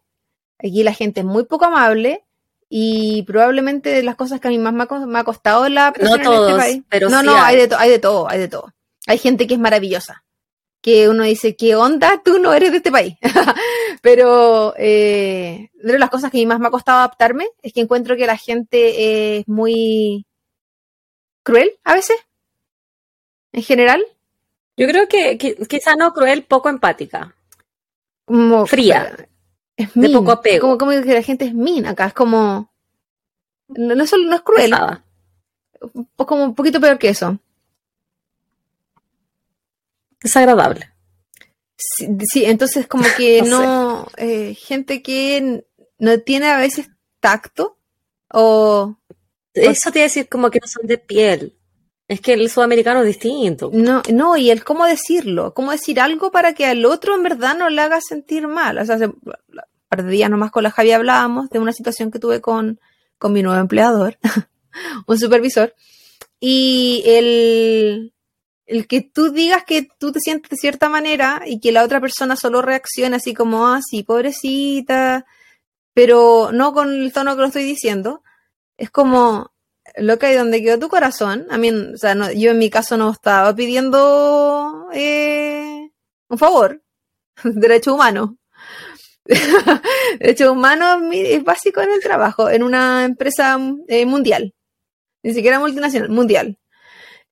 Aquí la gente es muy poco amable y probablemente de las cosas que a mí más me ha, costado la no este todos, pero no, no, hay, de hay de todo, hay de todo. Hay gente que es maravillosa, que uno dice, ¿qué onda? Tú no eres de este país. pero eh, de las cosas que a mí más me ha costado adaptarme es que encuentro que la gente es muy cruel a veces, en general. Yo creo que, quizá no cruel, poco empática. Como fría. Es de poco apego. Como, como que la gente es min acá, es como. No, no, es, no es cruel. Es como un poquito peor que eso. Desagradable. Sí, entonces como que no. eh, gente que no tiene a veces tacto o. Eso te iba a decir como que no son de piel. Es que el sudamericano es distinto. No, no, y el cómo decirlo, cómo decir algo para que al otro en verdad no le haga sentir mal. O sea, hace par de días nomás con la Javi hablábamos de una situación que tuve con, con mi nuevo empleador, un supervisor, y él, el que tú digas que tú te sientes de cierta manera y que la otra persona solo reacciona así como, ah, sí, pobrecita, pero no con el tono que lo estoy diciendo, es como, loca, ¿y dónde quedó tu corazón? A mí, o sea, no, yo en mi caso no estaba pidiendo eh, un favor, derecho humano. derecho humano es básico en el trabajo, en una empresa eh, mundial, ni siquiera multinacional, mundial.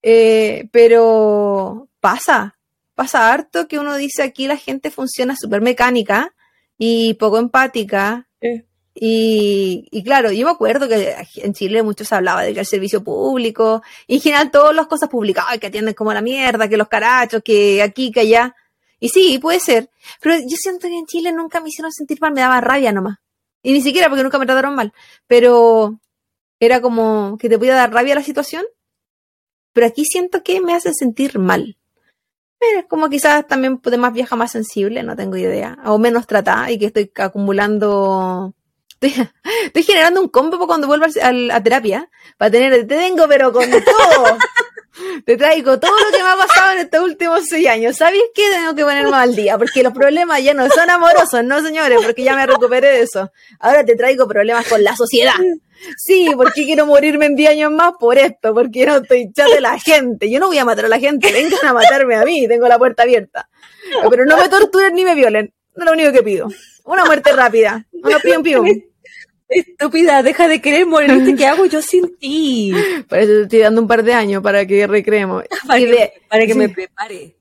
Eh, pero pasa, pasa harto que uno dice aquí la gente funciona súper mecánica y poco empática. Y, claro, yo me acuerdo que en Chile mucho se hablaba de que el servicio público, y en general todas las cosas públicas, que atienden como la mierda, que los carachos, que aquí, que allá. Y sí, puede ser. Pero yo siento que en Chile nunca me hicieron sentir mal, me daba rabia nomás. Y ni siquiera porque nunca me trataron mal. Pero era como que te podía dar rabia la situación pero aquí siento que me hacen sentir mal. Es como quizás también de más vieja más sensible, no tengo idea. O menos tratada y que estoy acumulando. Estoy, generando un combo cuando vuelva a, terapia. Para tener, te tengo pero con todo. te traigo todo lo que me ha pasado en estos últimos seis años. ¿Sabes qué? Tengo que ponerme al día. Porque los problemas ya no son amorosos, no señores, porque ya me recuperé de eso. Ahora te traigo problemas con la sociedad. Sí, porque quiero morirme en 10 años más por esto, porque no estoy ya de la gente. Yo no voy a matar a la gente, vengan a matarme a mí, tengo la puerta abierta. Pero no me torturen ni me violen, no es lo único que pido. Una muerte rápida, una pium pium. Estúpida, deja de querer morirte, ¿qué hago yo sin ti? Por eso te estoy dando un par de años para que recreemos. Para, que, para que me prepare.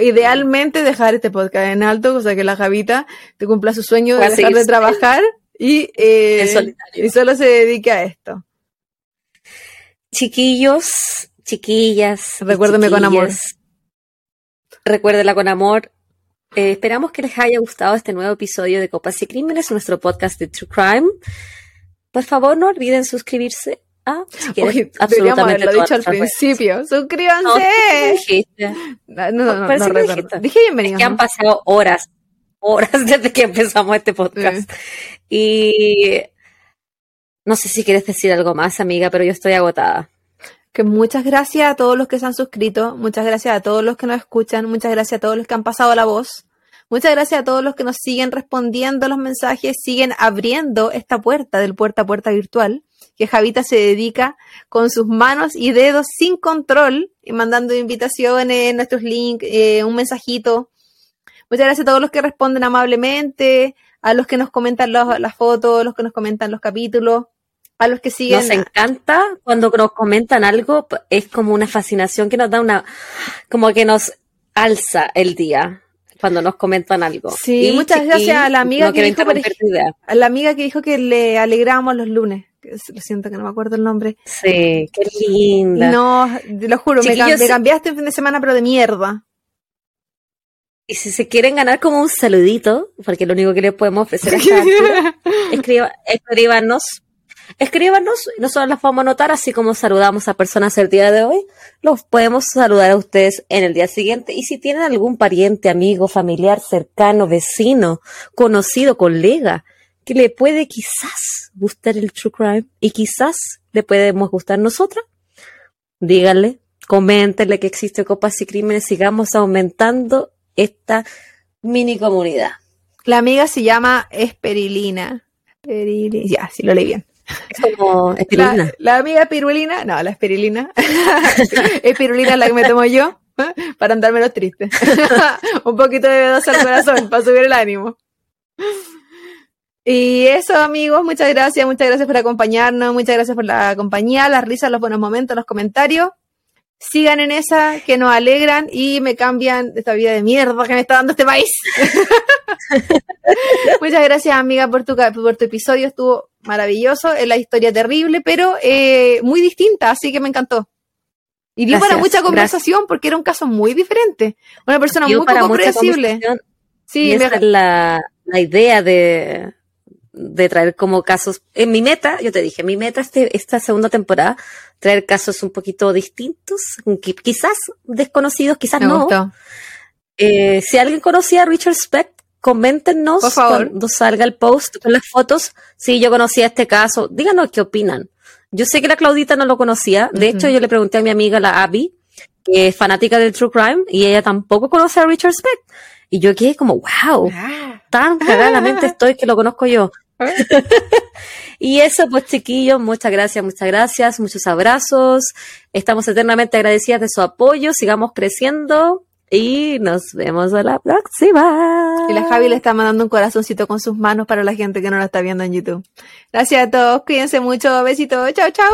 Idealmente dejar este podcast en alto, o sea que la Javita te cumpla su sueño de dejar de trabajar y, eh, y solo se dedica a esto. Chiquillos, chiquillas. Recuérdeme con amor. Recuérdela con amor. Eh, esperamos que les haya gustado este nuevo episodio de Copas y Crímenes, nuestro podcast de True Crime. Por favor, no olviden suscribirse a, si Oye, absolutamente haberlo dicho al principio. ¡Suscríbanse! No, no, no, no, Dije bienvenido. que han pasado horas, horas desde que empezamos este podcast. Y no sé si quieres decir algo más, amiga, pero yo estoy agotada. Que muchas gracias a todos los que se han suscrito, muchas gracias a todos los que nos escuchan, muchas gracias a todos los que han pasado la voz, muchas gracias a todos los que nos siguen respondiendo los mensajes, siguen abriendo esta puerta del puerta a puerta virtual, que Javita se dedica con sus manos y dedos sin control y mandando invitaciones, nuestros links, eh, un mensajito, Muchas gracias a todos los que responden amablemente, a los que nos comentan las fotos, los que nos comentan los capítulos, a los que siguen. Nos encanta cuando nos comentan algo, es como una fascinación que nos da una, como que nos alza el día cuando nos comentan algo. Sí, muchas gracias a la amiga que dijo, a la amiga que dijo que le alegramos los lunes. Lo siento que no me acuerdo el nombre. Sí, qué linda. No, lo juro, me, me, cambiaste el fin de semana, pero de mierda. Y si se quieren ganar como un saludito, porque lo único que les podemos ofrecer es esta escriba, escríbanos, escríbanos, nosotros las vamos a anotar, así como saludamos a personas el día de hoy, los podemos saludar a ustedes en el día siguiente. Y si tienen algún pariente, amigo, familiar, cercano, vecino, conocido, colega, que le puede quizás gustar el true crime y quizás le podemos gustar nosotras, díganle, coméntenle que existe Copas y Crímenes, sigamos aumentando esta mini comunidad. La amiga se llama Esperilina. Esperilina. Ya, sí lo leí bien. Es como espirulina. La, amiga pirulina, no, la espirulina. espirulina es la que me tomo yo para andar menos triste. Un poquito de dos al corazón para subir el ánimo. Y eso, amigos, muchas gracias, muchas gracias por acompañarnos, muchas gracias por la compañía, las risas, los buenos momentos, los comentarios sigan en esa, que nos alegran y me cambian esta vida de mierda que me está dando este país. Muchas gracias, amiga, por tu, por tu episodio. Estuvo maravilloso. Es la historia terrible, pero eh, muy distinta, así que me encantó. Y dio para mucha conversación porque era un caso muy diferente. Una persona muy poco predecible. Sí, esa es la, la idea de, de traer como casos. En mi meta, yo te dije, mi meta este, esta segunda temporada, traer casos un poquito distintos, quizás desconocidos, quizás no. Eh, si alguien conocía a Richard Speck, coméntenos Por favor. cuando salga el post con las fotos. Si yo conocía este caso, díganos qué opinan. Yo sé que la Claudita no lo conocía. De hecho, yo le pregunté a mi amiga, la Abby, que es fanática del True Crime, y ella tampoco conoce a Richard Speck. Y yo quedé como, wow, Ah. tan cagadamente estoy que lo conozco yo. y eso, pues chiquillos, muchas gracias, muchas gracias, muchos abrazos. Estamos eternamente agradecidas de su apoyo, sigamos creciendo y nos vemos a la próxima. Y la Javi le está mandando un corazoncito con sus manos para la gente que no la está viendo en YouTube. Gracias a todos, cuídense mucho, besitos, chao, chao.